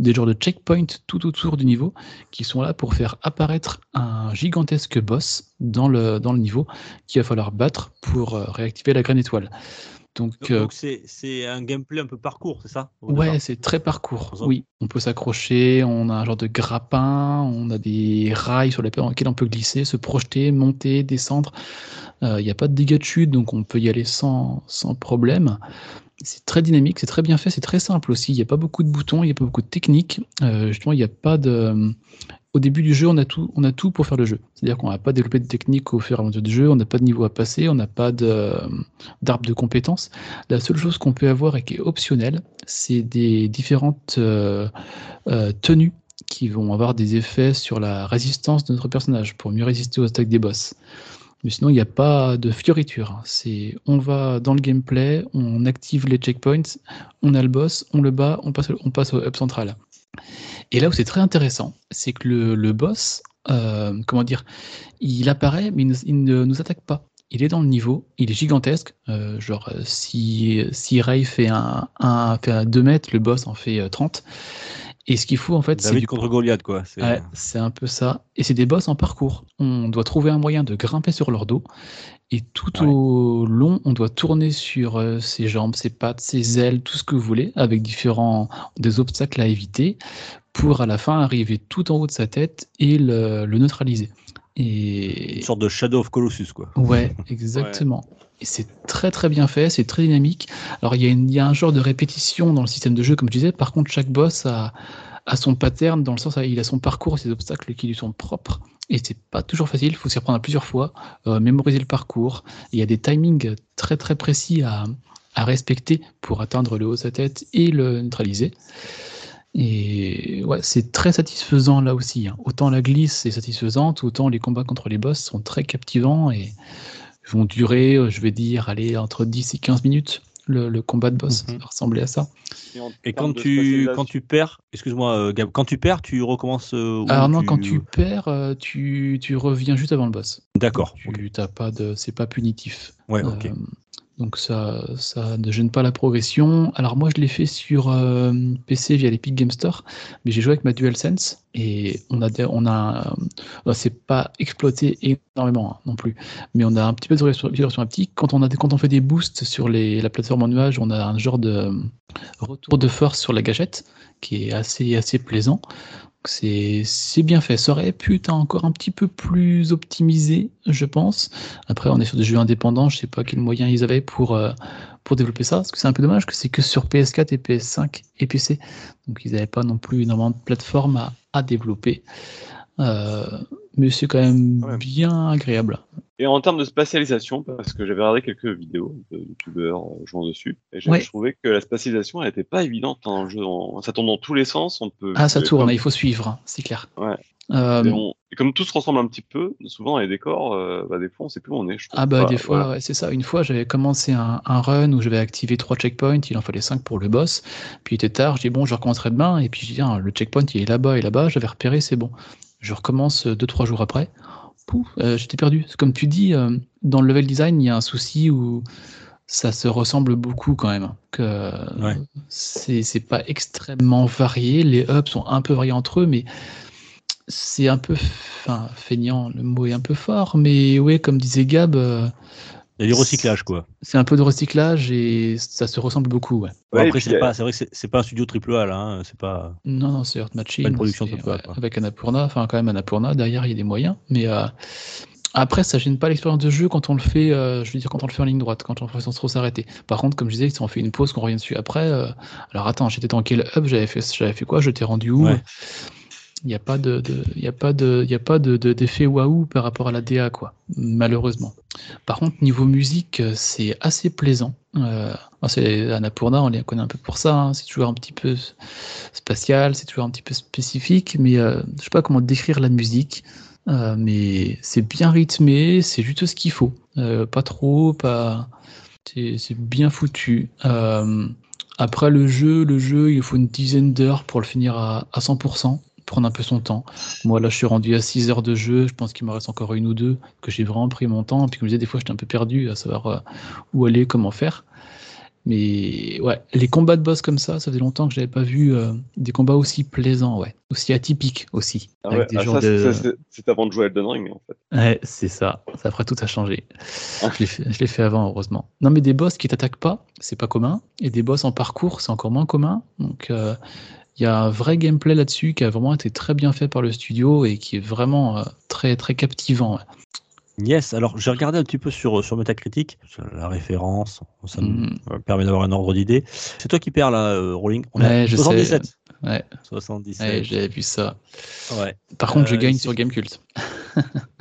des genres de checkpoints tout autour du niveau qui sont là pour faire apparaître un gigantesque boss dans le, dans le niveau qu'il va falloir battre pour euh, réactiver la graine étoile. Donc, Donc, euh, c'est un gameplay un peu parcours, c'est ça? Ouais, c'est très parcours. Oui, on peut s'accrocher, on a un genre de grappin, on a des rails sur lesquels lesquels on peut glisser, se projeter, monter, descendre. Euh, Il n'y a pas de dégâts de chute, donc on peut y aller sans, sans problème. C'est très dynamique, c'est très bien fait, c'est très simple aussi. Il n'y a pas beaucoup de boutons, il n'y a pas beaucoup de techniques. Euh, justement, il n'y a pas de. Au début du jeu, on a tout, on a tout pour faire le jeu. C'est-à-dire qu'on n'a pas développé de technique au fur et à mesure du jeu, on n'a pas de niveau à passer, on n'a pas d'arbre de compétences. La seule chose qu'on peut avoir et qui est optionnelle, c'est des différentes euh, euh, tenues qui vont avoir des effets sur la résistance de notre personnage pour mieux résister aux attaques des boss. Mais sinon, il n'y a pas de fioriture. On va dans le gameplay, on active les checkpoints, on a le boss, on le bat, on passe au hub central. Et là où c'est très intéressant, c'est que le, le boss, euh, comment dire, il apparaît, mais il ne, il ne nous attaque pas. Il est dans le niveau, il est gigantesque. euh, genre, euh, si, si Ray fait un, un, fait un 2 mètres, le boss en fait euh, 30. Et ce qu'il faut, en fait, c'est du contre Goliath, quoi. C'est Ouais, c'est un peu ça. Et c'est des boss en parcours. On doit trouver un moyen de grimper sur leur dos. Et tout au long, on doit tourner sur euh, ses jambes, ses pattes, ses ailes, tout ce que vous voulez, avec différents des obstacles à éviter, pour à la fin arriver tout en haut de sa tête et le, le neutraliser. Et une sorte de Shadow of Colossus, quoi. Ouais, exactement. Et c'est très très bien fait, c'est très dynamique. Alors il y, a une- il y a un genre de répétition dans le système de jeu, comme je disais. Par contre, chaque boss a, a son pattern, dans le sens où il a son parcours, ses obstacles qui lui sont propres. Et c'est pas toujours facile, il faut s'y reprendre plusieurs fois, euh, mémoriser le parcours. Il y a des timings très très précis à, à respecter pour atteindre le haut de sa tête et le neutraliser. Et ouais, c'est très satisfaisant là aussi. hein. Autant la glisse est satisfaisante, autant les combats contre les boss sont très captivants et vont durer, je vais dire, aller entre 10 et 15 minutes. Le, le combat de boss Mhm. va ressembler à ça. Et quand tu, quand tu perds, excuse-moi, euh, Gab, quand tu perds, tu recommences. euh, Alors non, quand tu perds, euh, tu, tu reviens juste avant le boss. D'accord. Tu t'as pas de, c'est pas punitif. Ouais, ok. Donc ça, ne gêne pas la progression. Alors moi, je l'ai fait sur euh, PC via l'Epic Game Store, mais j'ai joué avec ma DualSense et on a, on a, euh, c'est pas exploité énormément hein, non plus, mais on a un petit peu de résolution haptique. Quand on a, quand on fait des boosts sur la plateforme en nuage, on a un genre de retour de force sur la gâchette qui est assez, assez plaisant. C'est bien fait. Ça aurait pu être encore un petit peu plus optimisé, je pense. Après, on est sur des jeux indépendants. Je sais pas quels moyens ils avaient pour, euh, pour développer ça. Parce que c'est un peu dommage que c'est que sur PS4 et PS5 et PC. Donc ils n'avaient pas non plus énormément de plateformes à, à développer. Euh, mais c'est quand même bien agréable. Et en termes de spatialisation, parce que j'avais regardé quelques vidéos de youtubeurs euh, jouant dessus, et j'ai Ouais. trouvais que la spatialisation elle était pas évidente dans le jeu. Ça tourne dans tous les sens. On peut. Ah, ça tourne, comme- il faut suivre, hein, c'est clair. Ouais. Euh, Et, on- et comme tout se ressemble un petit peu, souvent les décors, euh, bah, des fois on sait plus où on est. Je. Ah bah des fois, voilà. ouais, c'est ça. Une fois, j'avais commencé un, un run où j'avais activé trois checkpoints, il en fallait cinq pour le boss. Puis il était tard, je dis bon, je recommencerai demain. Et puis je dis, ah, le checkpoint, il est là-bas et là-bas, j'avais repéré, c'est bon. Je recommence euh, deux, trois jours après. Pouf, euh, j'étais perdu. Comme tu dis, euh, dans le level design, il y a un souci où ça se ressemble beaucoup quand même. Que c'est c'est pas extrêmement varié. Les hubs sont un peu variés entre eux, mais c'est un peu, enfin, feignant, le mot est un peu fort, mais ouais, comme disait Gab, euh, Il y a du recyclage, quoi. c'est un peu de recyclage et ça se ressemble beaucoup, ouais. Ouais, après, c'est euh, pas, c'est vrai que c'est- c'est pas un studio triple A là, hein, c'est pas. Non, non, c'est Earth Machine. Pas une production c'est- triple A, quoi. avec Annapurna, enfin quand même Annapurna, derrière il y a des moyens, mais euh, après ça gêne pas l'expérience de jeu quand on le fait, euh, je veux dire quand on le fait en ligne droite, quand on fait sans trop s'arrêter. Par contre, comme je disais, si on fait une pause, qu'on revient dessus après, euh, alors attends, j'étais dans quel hub, j'avais fait, j'avais fait quoi, je t'ai rendu où? Ouais. Il n'y a pas de, il a pas de, de, de- d'effet waouh par rapport à la DA quoi, malheureusement. Par contre, niveau musique, euh, c'est assez plaisant. Euh, c'est Annapurna, on les connaît un peu pour ça. hein, c'est toujours un petit peu spatial, c'est toujours un petit peu spécifique, mais euh, je sais pas comment décrire la musique. euh, mais c'est bien rythmé, c'est juste ce qu'il faut. Euh, pas trop, pas. C'est bien foutu. Après le jeu, le jeu, il faut une dizaine d'heures pour le finir à, à 100%, prendre un peu son temps. Moi là, je suis rendu à 6 heures de jeu, je pense qu'il me reste encore une ou deux, que j'ai vraiment pris mon temps. Puis comme je disais, des fois, j'étais un peu perdu à savoir euh, où aller, comment faire. Mais ouais, les combats de boss comme ça, ça faisait longtemps que j'avais pas vu euh, des combats aussi plaisants, ouais. Aussi atypiques aussi. Ah ouais, ah, de- c'est- avant de jouer à Elden Ring, en fait. Ouais, c'est ça. Ça après tout a changé. Je l'ai fait, je l'ai fait avant, heureusement. Non, mais des boss qui t'attaquent pas, c'est pas commun. Et des boss en parcours, c'est encore moins commun. Donc, euh, il y a un vrai gameplay là-dessus qui a vraiment été très bien fait par le studio et qui est vraiment euh, très, très captivant. Yes, alors j'ai regardé un petit peu sur, sur Metacritic, la référence, ça me permet d'avoir un ordre d'idée. C'est toi qui perds là, euh, Rolling. On Ouais, a je sais. 77. Ouais, 77. ouais, j'avais vu ça. Ouais. Par contre, je Euh, gagne sur Gamecult.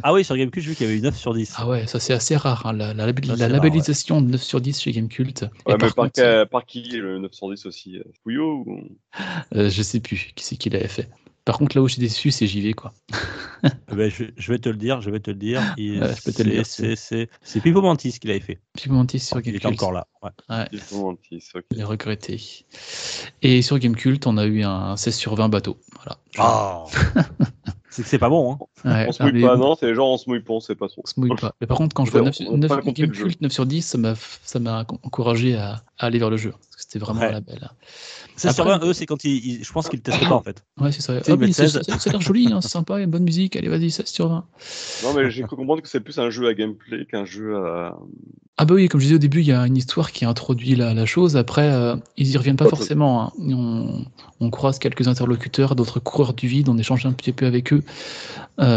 Ah oui, sur Gamecube, j'ai vu qu'il y avait eu 9 sur 10. Ah ouais, ça c'est assez rare. hein, La, rare, labellisation de 9 sur 10 chez Gamecult. Ouais, par par, contre, par qui le 910 aussi euh, Pouillot ou... euh, je sais plus qui c'est qui l'avait fait. Par contre, là où je suis déçu, c'est JV quoi. Eh ben, je, je vais te le dire, je vais te le dire. Il- Ouais, c'est- Pipo Mantis qui l'avait fait. Pimentis sur Il Gamecult. était encore là. ouais. Ouais. Pipo Mantis, ok. Je l'ai regretté. Et sur Gamecult, on a eu un 16 sur 20 bateau. Voilà. Ah C'est que c'est pas bon. Hein. Ouais, on se ah, mouille pas, bon, non C'est genre on se mouille pas, on sait pas trop. on se mouille pas. Mais par contre, quand je vois a- 9, on a pas 9 compris le jeu. Gamecult 9 sur 10, ça m'a ça m'a encouragé à, à aller vers le jeu. Parce que c'était vraiment Ouais. la belle. Ça sur Après- 20, eux, c'est quand ils, ils- je pense qu'ils le testent pas en fait. Ouais, c'est ça. Ah, ça, 16. ça- ça a l'air joli, hein, c'est sympa, il y a une bonne musique. Allez, vas-y, 16 sur 20. Non, mais j'ai cru comprendre que c'est plus un jeu à gameplay qu'un jeu à. Ah bah oui, comme je disais au début, il y a une histoire qui introduit la, la chose. Après, euh, ils y reviennent pas forcément. hein. On, on croise quelques interlocuteurs, d'autres coureurs du vide, on échange un petit peu avec eux. Euh,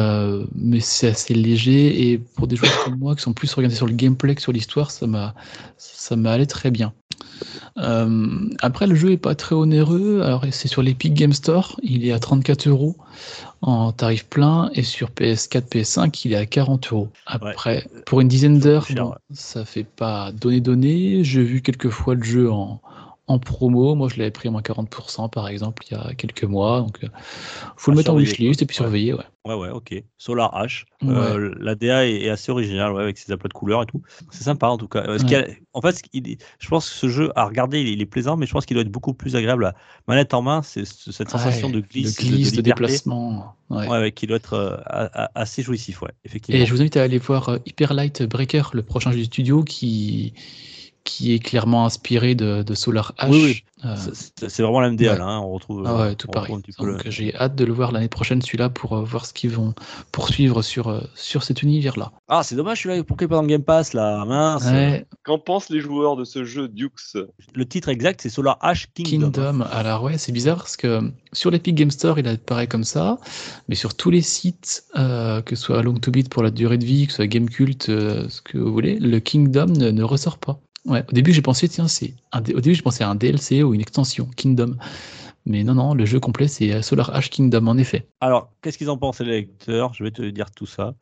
mais c'est assez léger et pour des joueurs comme moi qui sont plus orientés sur le gameplay que sur l'histoire, ça m'a ça m'a allé très bien. Euh, après, le jeu est pas très onéreux. Alors, c'est sur l'Epic Game Store, il est à 34 euros en tarif plein et sur PS4, PS5, il est à 40 euros. Après, pour une dizaine d'heures, bon, ça fait pas donner donner. J'ai vu quelques fois le jeu en, en promo. Moi, je l'avais pris à moins 40% par exemple il y a quelques mois. Donc, euh, faut À le mettre en wishlist et puis surveiller. Ouais. Ouais, ouais, ok. Solar H. Euh, la DA est, est assez originale, ouais, avec ses aplats de couleurs et tout. C'est sympa en tout cas. Euh, ce a- en fait, je pense que ce jeu, à regarder, il est, il est plaisant, mais je pense qu'il doit être beaucoup plus agréable à manette en main. C'est ce- cette sensation Ouais, de glisse, de, glisse, de, déplacement. Ouais. Ouais, ouais, qui doit être euh, a- a- assez jouissif, ouais, effectivement. Et je vous invite à aller voir euh, Hyper Light Breaker, le prochain jeu du studio, qui, qui est clairement inspiré de, de Solar H. Oui, oui. Euh, C'est- vraiment la MDA, ouais. hein, On retrouve. ah ouais, tout on pareil. retrouve un petit peu le- Donc j'ai hâte de le voir l'année prochaine, celui-là, pour euh, voir ce qu'ils vont poursuivre sur, euh, sur cet univers-là. Ah, c'est dommage, celui-là. Pourquoi il est pas dans le Game Pass, là Mince. Ouais, Qu'en pensent les joueurs de ce jeu Dukes? Le titre exact, c'est Solar H Kingdom. Kingdom. Alors ouais, c'est bizarre parce que sur l'Epic Game Store, il apparaît comme ça, mais sur tous les sites, euh, que ce soit Long to Beat pour la durée de vie, que ce soit Gamecult, euh, ce que vous voulez, le Kingdom ne, ne ressort pas. Ouais, au début j'ai pensé tiens c'est un au début j'ai pensé à un DLC ou une extension Kingdom, mais non non le jeu complet c'est euh, Solar H Kingdom en effet. Alors, qu'est-ce qu'ils en pensent les lecteurs? Je vais te dire tout ça.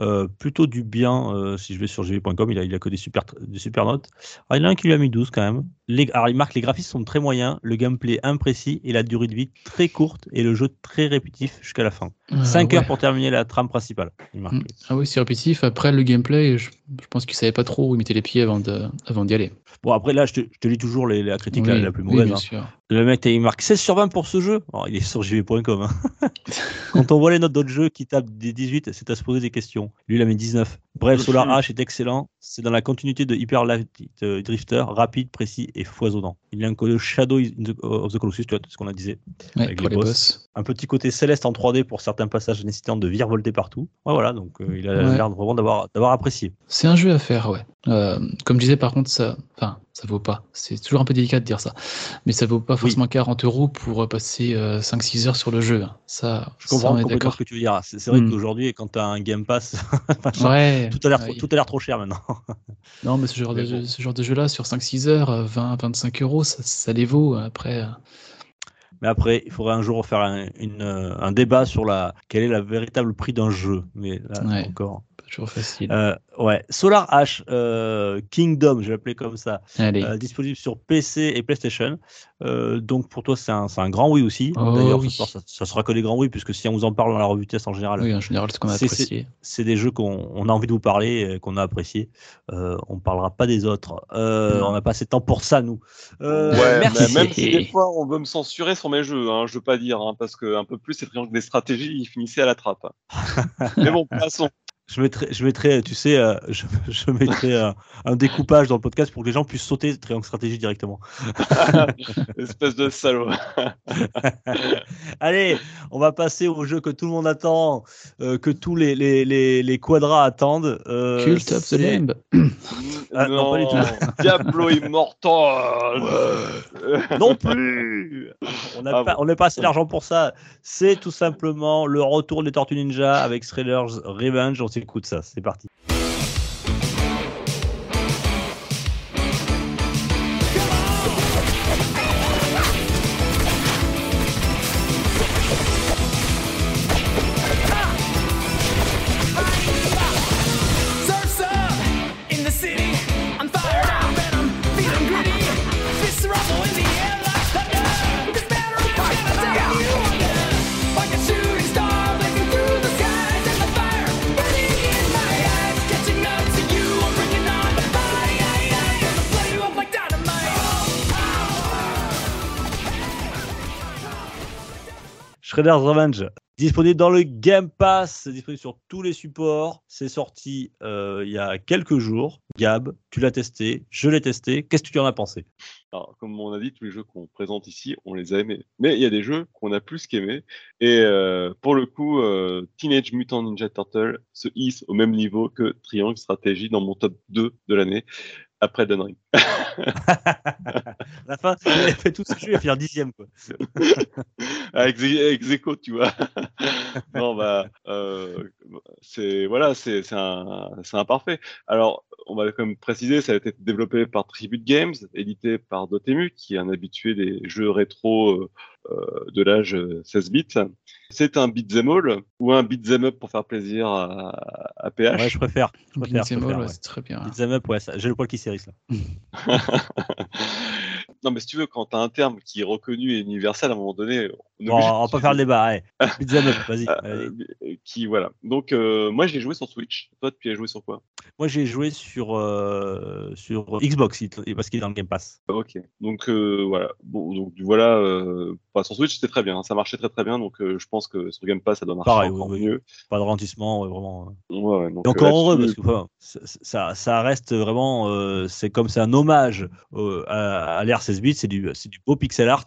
Euh, plutôt du bien, euh, si je vais sur gv.com, il a, il a que des super, des super notes. Alors, il y en a un qui lui a mis 12 quand même. Les, alors, il marque les graphismes sont très moyens, le gameplay imprécis et la durée de vie très courte et le jeu très répétitif jusqu'à la fin. Euh, 5 ouais. heures pour terminer la trame principale. Il marque. Mm. Ah oui c'est répétitif. Après le gameplay, je, je pense qu'ils savaient pas trop où ils mettaient les pieds avant de avant d'y aller. Bon, après, là, je te, je te lis toujours les, la critique la, Oui, la plus oui, mauvaise. bien hein. sûr. Le mec, il marque 16 sur 20 pour ce jeu. Alors, il est sur jv.com. hein. Quand on voit les notes d'autres jeux qui tapent des 18, c'est à se poser des questions. Lui, il a mis 19. Bref, Solar H est excellent. C'est dans la continuité de Hyper Light euh, Drifter, rapide, précis et foisonnant. Il y a un côté Shadow of the Colossus, tu vois, ce qu'on a disait. Ouais, avec les boss. boss. Un petit côté céleste en 3D pour certains passages nécessitant de virevolter partout. Ouais, voilà, donc euh, il a Ouais. l'air vraiment d'avoir d'avoir apprécié. C'est un jeu à faire, ouais. Euh, comme je disais, par contre, ça, enfin, ça vaut pas. C'est toujours un peu délicat de dire ça, mais ça vaut pas forcément 40 euros pour euh, passer 5-6 heures sur le jeu. Ça, Je ça, comprends on est complètement d'accord. ce que tu veux dire. C'est c'est vrai Mm. qu'aujourd'hui, quand tu as un Game Pass, Ouais. tout a l'air tout a l'air trop cher maintenant. Non, mais ce genre, Mais de, bon. jeu- ce genre de jeu-là, sur 5-6 heures, euh, 20-25 euros, ça, ça les vaut. Après, euh, Mais après, il faudrait un jour faire un, une, euh, un débat sur la quel est le véritable prix d'un jeu. Mais là, Ouais. encore. Toujours facile. Euh, ouais, Solar H euh, Kingdom, je vais l'appeler comme ça, Allez. euh, disponible sur PC et PlayStation. Euh, donc pour toi, c'est un, c'est un grand oui aussi. Oh, D'ailleurs, oui. ça, ça sera que des grands oui, puisque si on vous en parle dans la revue test en général, oui, en général, ce qu'on a c'est- apprécié. c'est des jeux qu'on on a envie de vous parler, qu'on a apprécié. Euh, on parlera pas des autres. Euh, on n'a pas assez de temps pour ça, nous. Euh, Ouais, merci. même si des fois on veut me censurer sur mes jeux, hein, je veux pas dire, hein, parce que un peu plus c'est triangle des stratégies, il finissait à la trappe. mais bon, passons. Je mettrai, je mettrai, tu sais, euh, je, je mettrai un, un découpage dans le podcast pour que les gens puissent sauter Triangle Stratégie directement. Espèce de salaud. Allez, on va passer au jeu que tout le monde attend, euh, que tous les, les, les, les quadras attendent. euh, Cult of the Lamb. Ah, non, pas du tout. Diablo Immortal. non plus On n'a Ah pas, bon. on n'a pas assez d'argent pour ça. C'est tout simplement le retour des Tortues Ninja avec Shredder's Revenge. On s'écoute ça. C'est parti. Shredder's Revenge. Disponible dans le Game Pass, disponible sur tous les supports. C'est sorti euh, il y a quelques jours. Gab, tu l'as testé, je l'ai testé. Qu'est-ce que tu en as pensé? Alors, comme on a dit, tous les jeux qu'on présente ici, on les a aimés. Mais il y a des jeux qu'on a plus qu'aimés. Et euh, pour le coup, euh, Teenage Mutant Ninja Turtle se hisse au même niveau que Triangle Stratégie dans mon top 2 de l'année, après Den Ring. À la fin, il a fait tout ce jeu, il va finir dixième. Quoi. avec, avec Zeko, tu vois. non, bah, euh, c'est voilà, c'est c'est un, c'est un parfait. Alors, on va quand même préciser, ça a été développé par Tribute Games, édité par Dotemu, qui est un habitué des jeux rétro euh, euh, de l'âge euh, 16 bits. C'est un beat'em all ou un beat'em up pour faire plaisir à, à PH. Ouais, je préfère. Je préfère, je Beat'em all, préfère, ouais, ouais. c'est très bien. Beat'em up, ouais, j'ai le poil qui s'érisse là. non, mais si tu veux, quand tu as un terme qui est reconnu et universel, à un moment donné, on Bon, on pas faire le débat. Up, vas-y. Euh, allez. qui voilà. Donc euh, moi j'ai joué sur Switch. Toi tu as joué sur quoi? Moi, j'ai joué sur, euh, sur Xbox parce qu'il est dans le Game Pass. Ok. Donc euh, voilà. Bon donc voilà. Bah, sur Switch c'était très bien. Ça marchait très très bien. Donc je pense que sur Game Pass ça doit marcher Pareil, encore oui, mieux. Pas de ralentissement, ouais, vraiment. Ouais, ouais, donc, Et encore heureux parce que enfin, ça- ça, reste vraiment, c'est comme c'est un hommage à, à l'ère 16 bits, c'est du, beau pixel art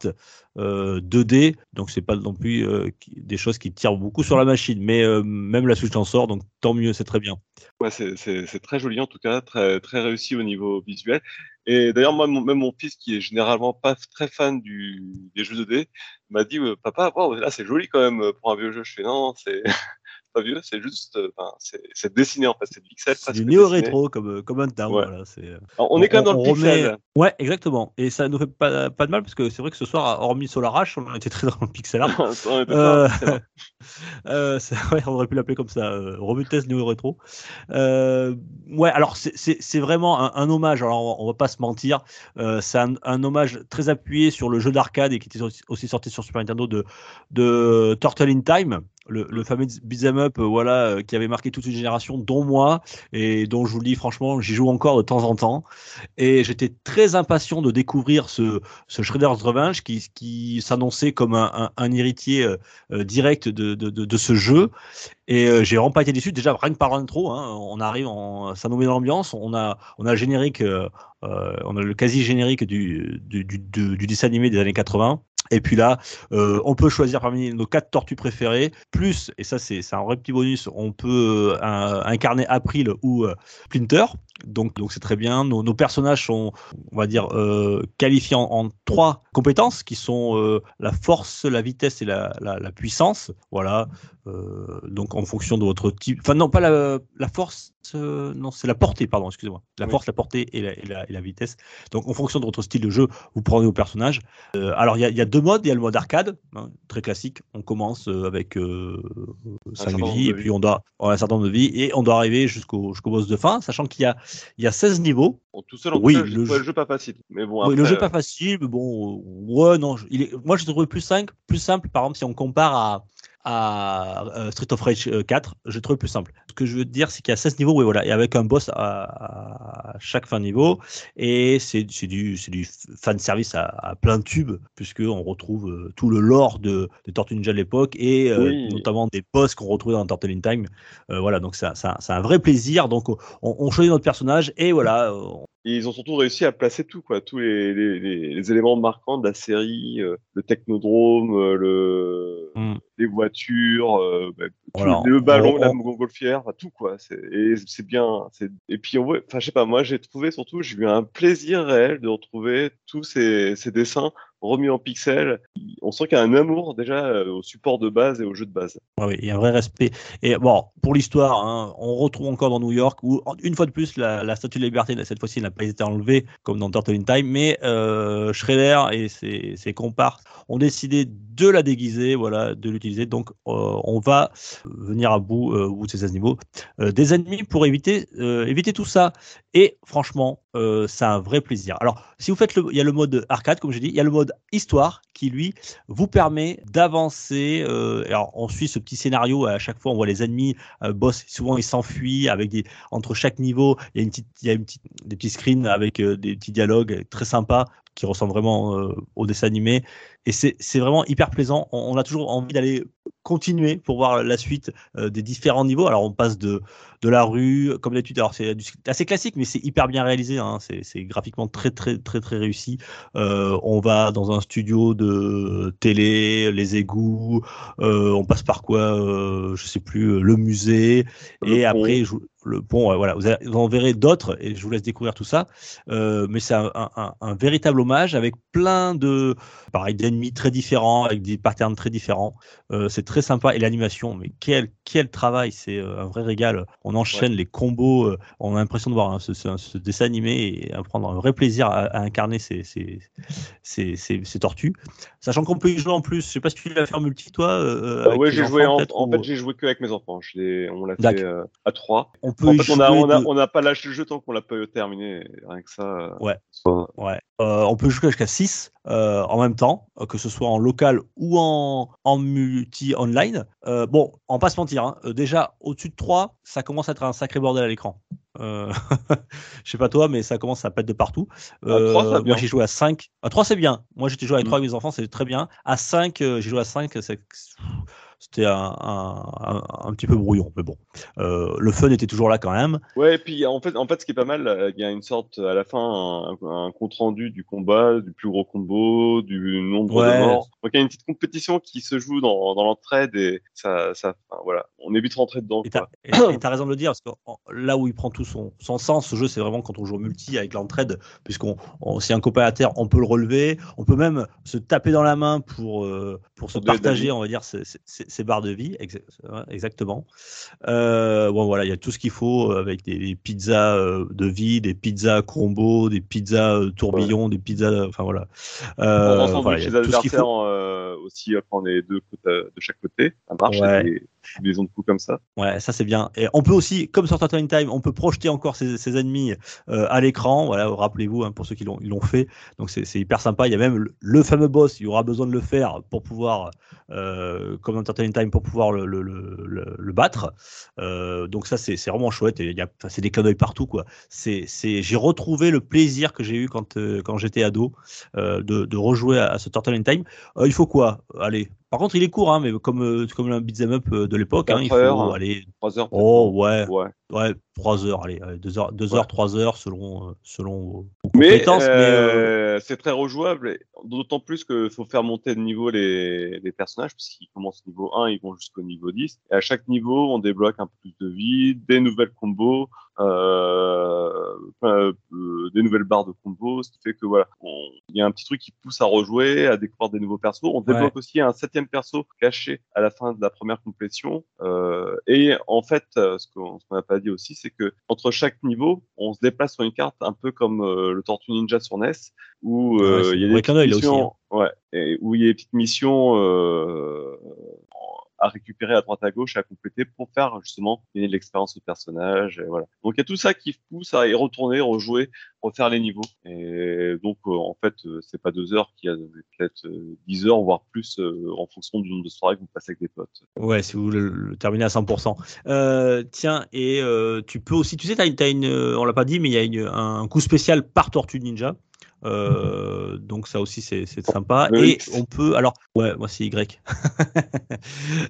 euh, 2D, donc c'est pas non plus euh, des choses qui tirent beaucoup sur la machine, mais euh, même la Switch en sort, donc tant mieux, c'est très bien. Ouais, c'est- très joli en tout cas, très très réussi au niveau visuel. Et d'ailleurs moi même mon fils qui est généralement pas très fan du des jeux 2D m'a dit euh, papa là c'est joli quand même pour un vieux jeu. Je fais non c'est pas vieux, c'est juste euh, c'est dessiné en fait, c'est du pixel. C'est du néo dessiné. rétro comme comme un down, Ouais. voilà, euh, Alors, on est quand même dans le remet- pixel. Ouais, exactement. Et ça nous fait pas, pas de mal parce que c'est vrai que ce soir, hormis Solar Rush, on était très dans le pixel art. On Euh, euh, ouais, aurait pu l'appeler comme ça, euh, revue de test néo rétro. Euh, ouais, alors c'est- vraiment un, un hommage. Alors on, on va pas se mentir, euh, c'est un, un hommage très appuyé sur le jeu d'arcade et qui était aussi, aussi sorti sur Super Nintendo de, de Turtle in Time. Le, fameux beat'em up, euh, voilà, euh, qui avait marqué toute une génération, dont moi, et dont je vous le dis franchement, j'y joue encore de temps en temps. Et j'étais très impatient de découvrir ce, Shredder's Revenge qui, s'annonçait comme un, héritier euh, direct de, ce jeu. Et j'ai vraiment pas été déçu. Déjà, rien que par l'intro, hein, on arrive, en, ça nous met dans l'ambiance. On a, le générique, on a le quasi générique du, du, du, du- du dessin animé des années 80. Et puis là, euh, on peut choisir parmi nos quatre tortues préférées, plus, et ça c'est un vrai petit bonus, on peut euh, incarner April ou euh, Splinter. Donc donc c'est très bien. Nos, nos personnages sont, on va dire, euh, qualifiés en, en trois compétences qui sont euh, la force, la vitesse et la, la, la puissance. Voilà. Euh, donc en fonction de votre type. Enfin non, pas la, la force. non, c'est la portée, pardon, excusez-moi. La Oui. force, la portée et la, et, la, et la vitesse. Donc en fonction de votre style de jeu, vous prenez vos personnages. Alors il y, a- il y a deux modes. Il y a le mode arcade, hein, très classique. On commence avec 5 certain nombre vies et puis on doit on a un certain nombre de vies et on doit arriver jusqu'au jusqu'au boss de fin, sachant qu'il y a il y a 16 niveaux. Bon, tout seul, en Oui, tout cas, le jeu- le jeu pas facile. Mais bon, Oui, le jeu euh, pas facile, mais bon, euh, ouais, non, je- il est, moi je trouve plus simple, plus simple, par exemple, si on compare à, à euh, Street of Rage euh, 4, j'ai trouvé plus simple. Ce que je veux dire, c'est qu'il y a 16 niveaux, oui, voilà, et avec un boss à, à chaque fin de niveau, et c'est du, du fan service à, à plein de tubes, puisqu'on retrouve euh, tout le lore de, de Tortue Ninja de l'époque, et euh, notamment des boss qu'on retrouvait dans Turtle in Time. Euh, voilà, donc c'est un, c'est vrai plaisir. Donc on, on choisit notre personnage, et voilà, on- Et ils ont surtout réussi à placer tout, quoi, tous les, les, les- les éléments marquants de la série, euh, le technodrome, euh, le, Mm. les voitures, euh, bah, tout, Voilà. le ballon, On- la on- montgolfière, enfin, tout quoi. Et c'est bien. Et puis enfin je sais pas, moi j'ai trouvé surtout, j'ai eu un plaisir réel de retrouver tous ces, ces dessins remis en pixels. On sent qu'il y a un amour déjà euh, au support de base et au jeu de base. Ouais, ouais, il y a un vrai respect. Et bon, pour l'histoire, hein, on retrouve encore dans New York où, une fois de plus, la, statue de liberté, cette fois-ci, n'a pas été enlevée comme dans Turtle in Time, mais euh, Shredder et ses, ses comparses ont décidé de la déguiser, voilà, de l'utiliser. Donc, euh, on va venir à bout, euh, au bout de ces animaux, euh, des ennemis pour euh, éviter tout ça. Et franchement, euh, c'est un vrai plaisir. Alors, si vous faites il y a le mode arcade, comme j'ai dit, il y a le mode histoire qui lui vous permet d'avancer. euh, alors, on suit ce petit scénario à chaque fois, on voit les ennemis, euh, boss, souvent ils s'enfuient avec des entre chaque niveau, il y a une petite, il des petits screens avec euh, des petits dialogues très sympas qui ressemblent vraiment euh, au dessin animé. Et c'est vraiment hyper plaisant. On, on a toujours envie d'aller continuer pour voir la suite euh, des différents niveaux. Alors, on passe de, de la rue, comme d'habitude. Alors, c'est assez classique, mais c'est hyper bien réalisé. hein. C'est graphiquement très, très, très, très réussi. Euh, on va dans un studio de télé, les égouts, on passe par quoi Je sais plus, le musée. Le et pont. après, je- le pont, ouais, voilà. Vous, avez- vous en verrez d'autres et je vous laisse découvrir tout ça. Euh, mais c'est un, un- un- un véritable hommage avec plein de, pareil, d'ennemis très différents, avec des patterns très différents. Euh, c'est très sympa. Et l'animation, mais quel, quel travail! C'est euh, un vrai régal. On enchaîne les combos. euh, on a l'impression de voir hein, ce, ce- ce dessin animé et à prendre un vrai plaisir à, à incarner ces, ces, ces, ces- tortues. Sachant qu'on peut y jouer en plus. Je sais pas si tu l'as fait en multi, toi. euh, Euh, tes j'ai joué en, en ou- fait, j'ai joué que avec mes enfants. Je on l'a fait euh, à trois. On peut En fait, on de- n'a pas lâché le jeu tant qu'on l'a pas terminé. Rien que ça. euh, Ouais. soit- Ouais. Euh, on peut jouer jusqu'à 6 en même temps, euh, que ce soit en local ou en, en multi-online. Euh, bon, on va pas se mentir, hein, euh, déjà au-dessus de 3, ça commence à être un sacré bordel à l'écran. Euh, je sais pas toi, mais ça commence à pète de partout. À trois, ça va Euh, bien. moi j'ai joué à 5. À 3 c'est bien. Moi j'étais joué Mm. 3 avec mes enfants, c'est très bien. À 5, euh, j'ai joué à 5, c'est- c'était un, un, petit peu brouillon, mais bon. Euh, le fun était toujours là quand même. Ouais, et puis en fait, en fait, ce qui est pas mal, euh, il y a une sorte, à la fin, un, un compte rendu du combat, du plus gros combo, du nombre Ouais. de morts. Donc il y a une petite compétition qui se joue dans, dans l'entraide et ça, ça, enfin, voilà, on est vite rentré dedans. Et t'as raison de le dire, parce que là où il prend tout son, son sens, ce jeu, c'est vraiment quand on joue au multi avec l'entraide, puisqu'on on, si un copain à terre, on peut le relever, on peut même se taper dans la main pour, euh, pour se de partager, on va dire, ces, ces- ces- ces barres de vie, ouais, exactement. Euh, bon, voilà, il y a tout ce qu'il faut euh, avec des, des pizzas euh, de vie, des pizzas combo, des pizzas euh, tourbillons, des pizzas, enfin voilà. Euh, on voilà, y a tout ce qu'il adversaires faut. aussi, on est deux de chaque côté, ça marche, Ouais. Des de coups comme ça. Ouais, ça c'est bien. Et on peut aussi, comme sur Turtle in Time, on peut projeter encore ses, ennemis euh, à l'écran. Voilà, rappelez-vous hein, pour ceux qui l'ont fait. Donc c'est hyper sympa. Il y a même le, fameux boss. Il y aura besoin de le faire pour pouvoir, euh, comme dans Turtle in Time, pour pouvoir le, battre. Euh, donc ça c'est vraiment chouette. Et il y a, c'est des clins d'œil partout quoi. C'est j'ai retrouvé le plaisir que j'ai eu quand quand j'étais ado de, de rejouer à, à ce Turtle in Time. Il faut quoi? Allez. Par contre, il est court, hein, mais comme euh, comme un beat'em up euh, de l'époque, hein, il faut heures, aller trois heures. peut-être, Oh ouais, Ouais. Ouais, trois heures, allez, allez, deux heures, deux Ouais. heures, trois heures selon euh, selon vos vos Mais, compétences. mais, euh, euh, c'est très rejouable, d'autant plus qu'il faut faire monter de niveau les, les personnages, puisqu'ils commencent niveau 1, ils vont jusqu'au niveau 10. Et à chaque niveau, on débloque un peu plus de vie, des nouvelles combos, euh, euh, euh, des nouvelles barres de combos, ce qui fait que voilà, il y a un petit truc qui pousse à rejouer, à découvrir des nouveaux persos. On débloque aussi un septième perso caché à la fin de la première complétion. Euh, et en fait, euh, ce qu'on ce qu'on n'a pas dit aussi, c'est que entre chaque niveau, on se déplace sur une carte un peu comme euh, le Tortue Ninja sur NES, où euh, Ouais, il y a des petites aussi, ouais, et où il y a des petites missions euh, à récupérer à droite à gauche, à compléter pour faire justement gagner de l'expérience au personnage. Et voilà. Donc il y a tout ça qui pousse à y retourner, rejouer, refaire les niveaux. Et donc euh, en fait, euh, c'est pas deux heures qu'il y a peut-être euh, 10 heures, voire plus en fonction du nombre de soirées que vous passez avec des potes. Ouais, si vous le, terminer à 100%. Euh, tiens, et tu peux aussi, tu sais, t'as, une- t'as une, on l'a pas dit, mais il y a une- un coup spécial par Tortue Ninja. Euh, donc ça aussi c'est, c'est sympa. Et on peut alors ouais moi c'est Y.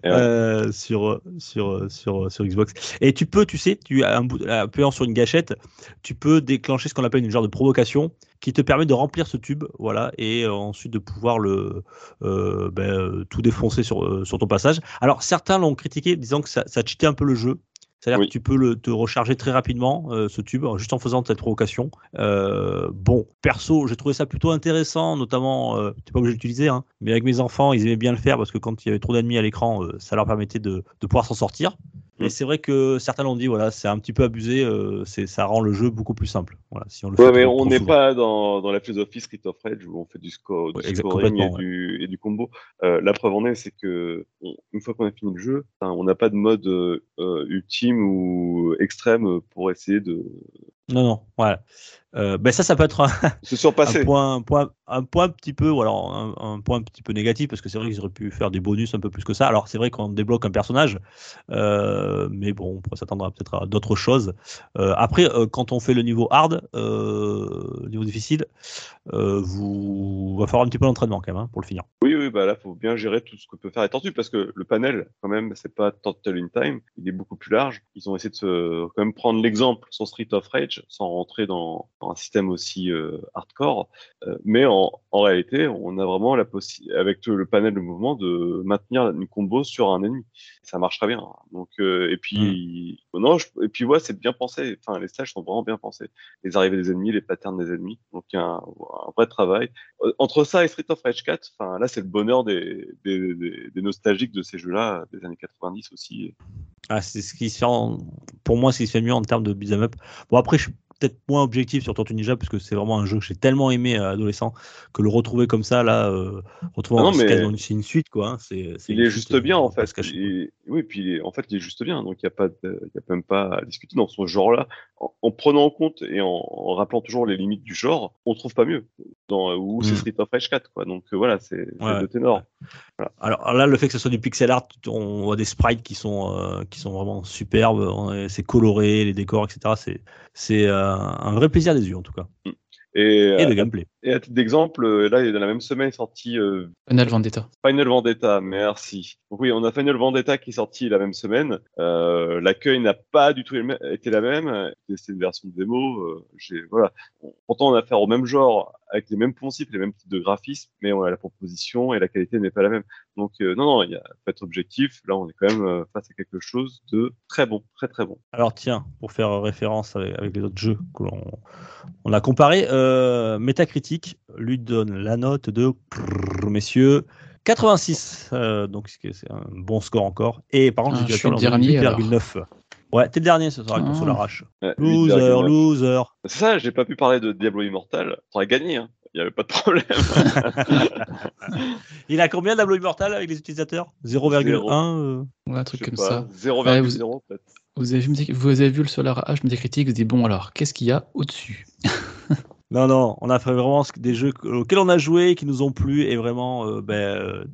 Euh, sur sur sur sur Xbox. Et tu peux tu sais tu as un bout appuyant sur une gâchette tu peux déclencher ce qu'on appelle une genre de provocation qui te permet de remplir ce tube voilà et euh, ensuite de pouvoir le euh, ben, tout défoncer sur sur ton passage. Alors certains l'ont critiqué disant que ça, ça cheatait un peu le jeu c'est-à-dire que tu peux le, te recharger très rapidement, euh, ce tube, juste en faisant cette provocation. Euh, bon, perso, j'ai trouvé ça plutôt intéressant, notamment, euh, tu pas obligé d'utiliser, hein, mais avec mes enfants, ils aimaient bien le faire parce que quand il y avait trop d'ennemis à l'écran, euh, ça leur permettait de, de pouvoir s'en sortir. Et c'est vrai que certains l'ont dit, voilà, c'est un petit peu abusé, euh, c'est, ça rend le jeu beaucoup plus simple. Voilà, si on le Ouais, fait mais trop- on n'est pas dans, dans la philosophie Street of Rage où on fait du, score, du Ouais, scoring et ouais. du, et du combo. Euh, la preuve en est, c'est que on- une fois qu'on a fini le jeu, on n'a pas de mode euh, ultime ou extrême pour essayer de Non, non, voilà. Euh, ben ça, ça peut être un, se surpasser. un point, un point, un point un petit peu, ou alors un, un point un petit peu négatif, parce que c'est vrai qu'ils auraient pu faire des bonus un peu plus que ça. Alors c'est vrai qu'on débloque un personnage, euh, mais bon, on pourrait s'attendre à peut-être à d'autres choses. Euh, après, quand on fait le niveau hard, le niveau difficile, vous va falloir un petit peu d'entraînement quand même hein, pour le finir. Oui, oui, bah là, faut bien gérer tout ce que peut faire les tortues parce que le panel, quand même, c'est pas Turtle in Time, il est beaucoup plus large. Ils ont essayé de se, quand même prendre l'exemple sur Street of Rage sans rentrer dans un système aussi euh, hardcore. Euh, mais en, en réalité, on a vraiment la possibilité, avec le panel de mouvement, de maintenir une combo sur un ennemi. Ça marche très bien. Donc, euh, et puis, non, je- et puis ouais, c'est bien pensé. Enfin, les stages sont vraiment bien pensés. Les arrivées des ennemis, les patterns des ennemis. Donc, il y a un, un vrai travail. Entre ça et Street of Rage 4, enfin, là, c'est le bonheur des, des, des, des nostalgiques de ces jeux-là, des années 90 aussi. Ah, c'est ce qui se fait en- pour moi, ce qui se fait mieux en termes de beat'em up. Bon, après, je suis peut-être moins objectif sur Tortue Ninja parce que c'est vraiment un jeu que j'ai tellement aimé à adolescent que le retrouver comme ça, là, euh, retrouver Ah non, c'est une, suite, quoi. hein, c'est, Il est juste euh, bien, on en fait. Il- Oui, puis en fait, il est juste bien. Donc, il n'y a pas, de- il y a même pas à discuter dans ce genre-là. En, en prenant en compte et en, en rappelant toujours les limites du genre, on trouve pas mieux. Dans, ou c'est Mm. Street of Rage 4, quoi. Donc, euh, voilà, c'est Ouais. de ténor. Alors là, le fait que ce soit du pixel art, on voit des sprites qui sont, euh, qui sont vraiment superbes, on- c'est coloré, les décors, etc. C'est, c'est euh, un vrai plaisir des yeux, en tout cas. Et, Et le euh, gameplay. Et à titre d'exemple, euh, là, dans la même semaine est sorti euh, Final Vendetta. Final Vendetta, merci. Donc oui, on a Final Vendetta qui est sorti la même semaine. Euh, L'accueil n'a pas du tout été la même. C'est une version de démo. Euh, j'ai- voilà. Pourtant, on a affaire au même genre, avec les mêmes poncifs, les mêmes types de graphismes, mais on a la proposition et la qualité n'est pas la même. Donc euh, non, non, il y a faut être objectif. Là, on est quand même euh, face à quelque chose de très bon, très très bon. Alors tiens, pour faire référence avec, avec les autres jeux que l'on on a comparé, euh, Lui donne la note de, messieurs, 86. euh, donc c'est un bon score encore. Et par contre, Ah, je suis le dernier, l'ont mis 8,9. Ouais, t'es le dernier ce soir ton Ah. Solar Arrache. Ouais, Loser, 8,9. loser. C'est ça, j'ai pas pu parler de Diablo Immortal. T'aurais gagné, hein. Il n'y avait pas de problème. Il a combien d'Ablo Immortal avec les utilisateurs? 0,1 euh, Ouais, un truc Je comme pas, ça. 0,0 Ouais, vous- peut-être. Vous avez, vu- vous avez vu le Solar H Metacritic, vous dites bon alors, qu'est-ce qu'il y a au-dessus? Non, non, on a fait vraiment des jeux auxquels on a joué, qui nous ont plu, et vraiment euh, ben, euh,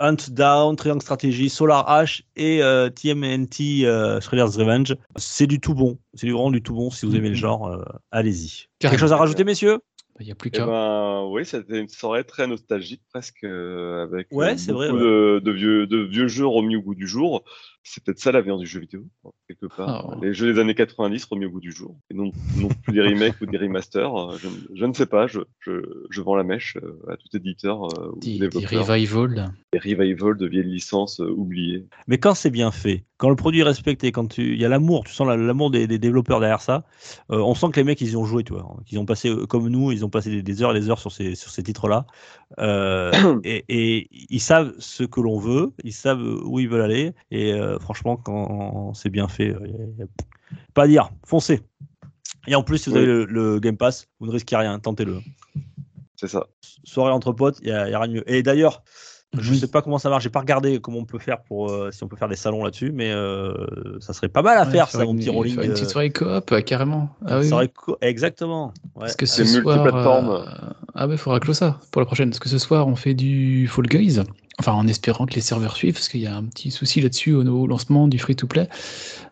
Hunt Down, Triangle Strategy, Solar Ash et euh, TMNT euh, Shredder's Revenge. C'est du tout bon, c'est du- vraiment du tout bon. Si vous aimez le genre, euh, allez-y. Quelque chose à rajouter, messieurs? Il n'y a plus Eh qu'à. ben, oui, c'était une soirée très nostalgique, presque, euh, avec Ouais, c'est beaucoup vrai, de, de vieux, de vieux jeux remis au goût du jour. C'est peut-être ça l'avenir du jeu vidéo, quelque part. Oh. Les jeux des années 90 remis au goût du jour. Et non, non plus des remakes ou des remasters. Euh, Je, je ne sais pas, je, je, je vends la mèche euh, à tout éditeur euh, ou Des, des développeur. revival. Des revival de vieilles licences oubliées. Mais quand c'est bien fait, quand le produit est respecté, quand tu- il y a l'amour, tu sens la- l'amour des, des développeurs derrière ça, euh, on sent que les mecs, ils y ont joué, tu vois. Qu'ils ont passé, comme nous, ils ont passé des, des heures et des heures sur ces, sur ces titres-là. Euh, et, et ils savent ce que l'on veut, ils savent où ils veulent aller. Et euh, franchement, quand c'est bien fait, euh, y a- y a pas à dire, foncez. Et en plus, si vous Oui. avez le, le Game Pass, vous ne risquez rien, tentez-le. C'est ça. Soirée entre potes, il n'y a rien de mieux. Et d'ailleurs, Je Oui. sais pas comment ça marche. J'ai pas regardé comment on peut faire pour euh, si on peut faire des salons là-dessus, mais euh, ça serait pas mal à Ouais, faire ça, mon petit rolling. une petite euh, soirée coop, euh, carrément. Ah oui, co- Exactement. Ouais. Parce que ce C'est soir. multiplateforme. euh, Ah ouais, faudra close ça pour la prochaine. Parce que ce soir, on fait du Fall Guys. Enfin, en espérant que les serveurs suivent, parce qu'il y a un petit souci là-dessus au, au lancement du free-to-play.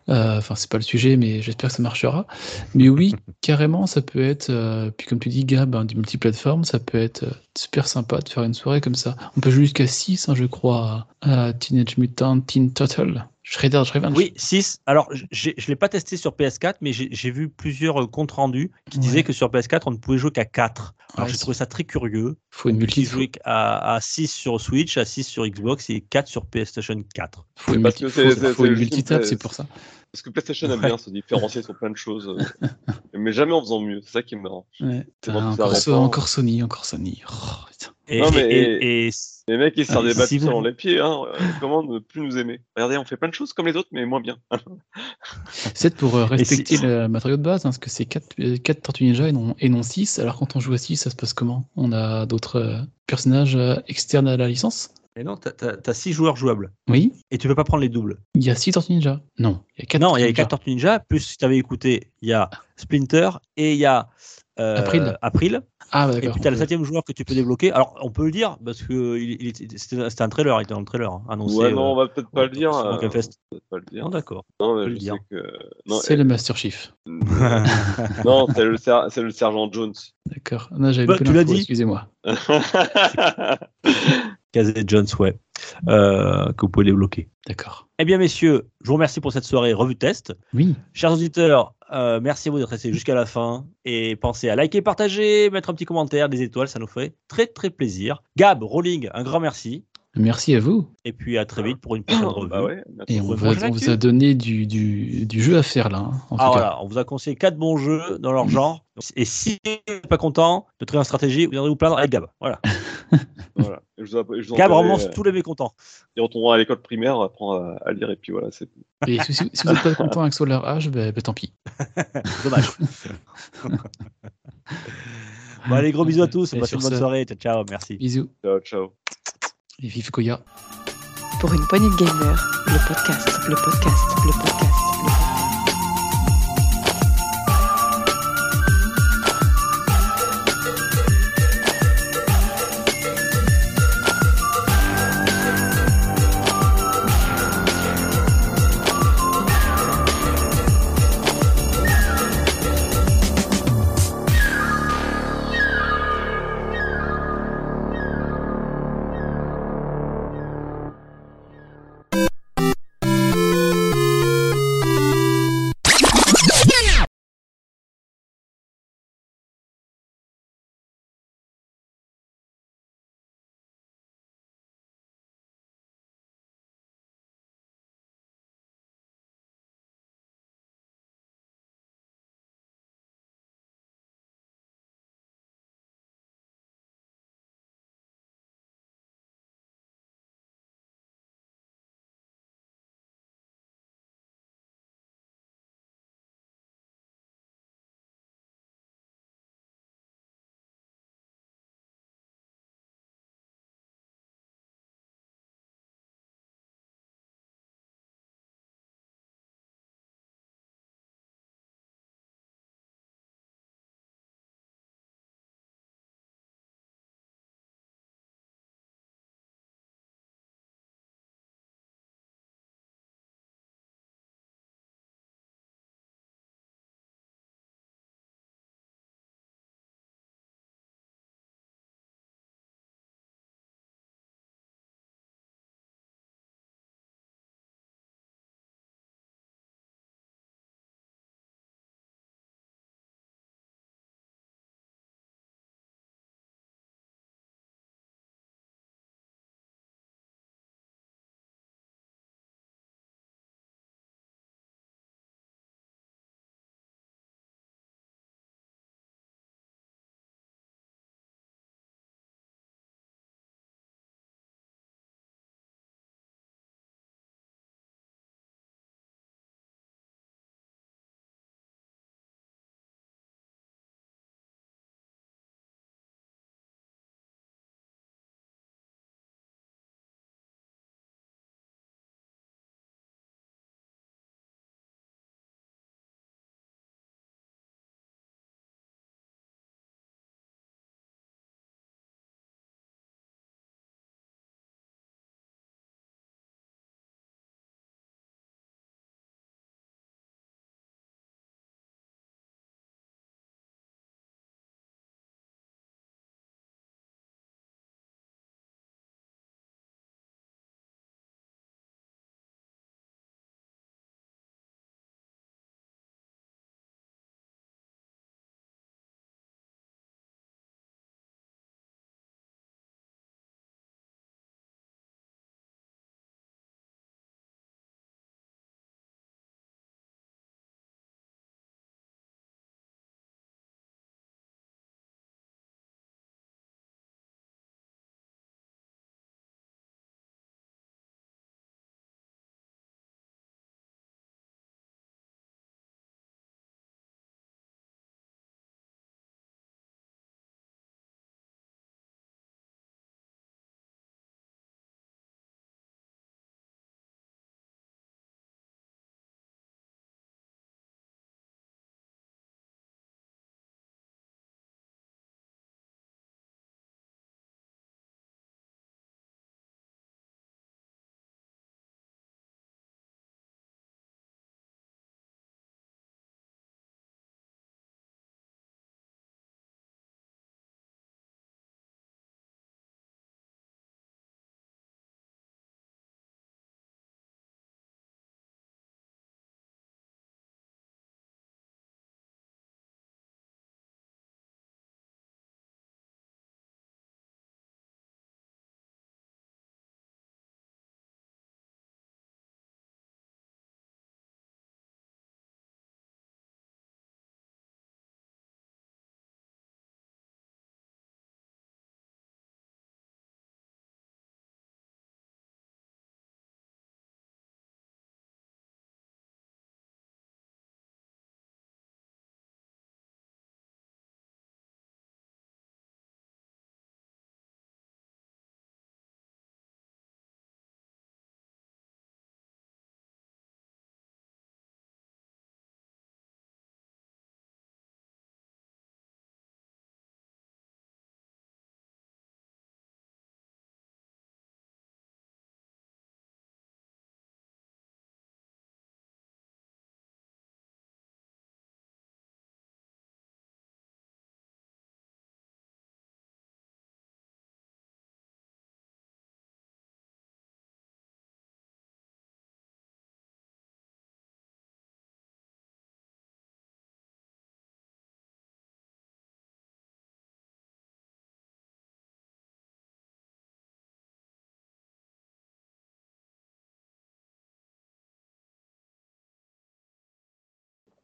Euh, Enfin, c'est pas le sujet, mais j'espère que ça marchera. Mais oui, carrément, ça peut être. euh, puis comme tu dis, Gab, hein, du multiplateforme, ça peut être euh, super sympa de faire une soirée comme ça. On peut jouer jusqu'à 6, je crois, à Teenage Mutant Teen Turtle. Shredder's Revenge. Oui, 6. Alors, je l'ai pas testé sur PS4, mais j'ai vu plusieurs euh, comptes rendus qui disaient Ouais. que sur PS4, on ne pouvait jouer qu'à 4. Alors, Ouais, j'ai trouvé ça très curieux. Faut une On multi. jouer à, à 6 sur Switch, à 6 sur Xbox et 4 sur PlayStation 4. Faut une, multi, c'est- une pour ça. Parce que PlayStation aime bien se différencier sur plein de choses, euh, mais jamais en faisant mieux. C'est ça qui est marrant. Ouais. Ça encore, So- répond. encore Sony, encore Sony. Oh, putain. Et, Non, mais- et- et- et- Les mecs, ils se serrent Ah, des si vous- dans les pieds. Hein. euh, Comment ne plus nous aimer Regardez, on fait plein de choses comme les autres, mais moins bien. C'est pour euh, respecter le matériau de base, hein, parce que c'est 4, Tortues Ninja et non, et non 6. Alors quand on joue à 6, ça se passe comment? On a d'autres euh, personnages euh, externes à la licence? Mais non, t'as 6 joueurs jouables. Oui. Et tu peux pas prendre les doubles. Il y a 6 Tortues Ninja Non, il y a 4 non, il y a 4 Tortues Ninja, plus si tu avais écouté, il y a Splinter et il y a euh, April. April. Ah, bah, Et d'accord. puis t'as le on peut- septième joueur que tu peux débloquer. Alors on peut le dire parce que il, il était- c'était un trailer, il était dans le trailer hein, annoncé. ouais, non, euh, on va peut-être pas le dire. euh, on va peut-être pas le dire. Non, d'accord. Non, peut mais le je dire. sais que. Non, C'est le Master Chief. non, c'est le, ser- c'est le sergent Jones. D'accord. Non, j'avais Bah, tu l'as dit. Excusez-moi. Casey Jones, ouais. Euh, que vous pouvez débloquer. D'accord. Eh bien, messieurs, je vous remercie pour cette soirée revue test. Oui. Chers auditeurs, euh, merci à vous d'être restés jusqu'à la fin. Et pensez à liker, partager, mettre un petit commentaire, des étoiles, ça nous fait très très plaisir. Gab, Rolling, un grand merci. Merci à vous. Et puis à très vite pour une prochaine revue. bah ouais. Et on, va- on vous a donné du, du, du jeu à faire là. hein, en Ah tout cas. voilà, on vous a conseillé quatre bons jeux dans leur genre. Et si vous n'êtes pas content de trouver une stratégie, vous viendrez vous plaindre avec Gab. Voilà. Voilà. Et Je vous, je vous Gab romance euh, tous les mécontents. Ils retourneront à l'école primaire, apprendre à, à lire, et puis voilà, c'est tout. Et si, si- si vous n'êtes pas content avec Solar H, ben ben tant pis. Dommage. bon, allez, gros bisous à tous. Et Passez une bonne soirée. Ciao, ciao. Merci. Bisous. Ciao, ciao. Vive Koya. Pour une poignée de podcast, le podcast, le podcast, le podcast.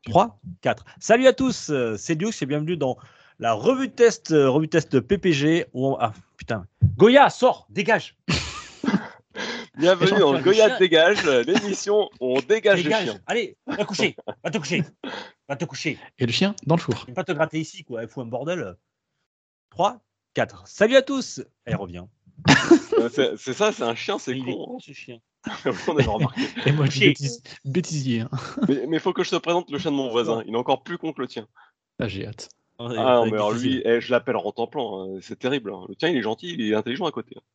3, 4. Salut à tous, euh, c'est Dux et bienvenue dans la revue de test, euh, revue de test PPG. Où on- Ah putain. Goya, sors, dégage. Bienvenue le Goya chien- Dégage, l'émission où on dégage, Dégage. le chien. Allez, va te coucher. Va te coucher. Va te coucher. Et le chien dans le four. Vais pas te gratter ici, quoi. Il faut un bordel. 3, 4. Salut à tous. Elle revient. Euh, c'est- ça, c'est un chien, c'est Il est con. con, ce chien. on avait remarqué. Et moi, je bêtise- bêtisier. hein. Mais il faut que je te présente le chien de mon voisin. Il est encore plus con que le tien. Ah, j'ai hâte. Ah non, mais alors lui, eh, je l'appelle Rentemplan. hein. C'est terrible. hein. Le tien, il est gentil, il est intelligent à côté.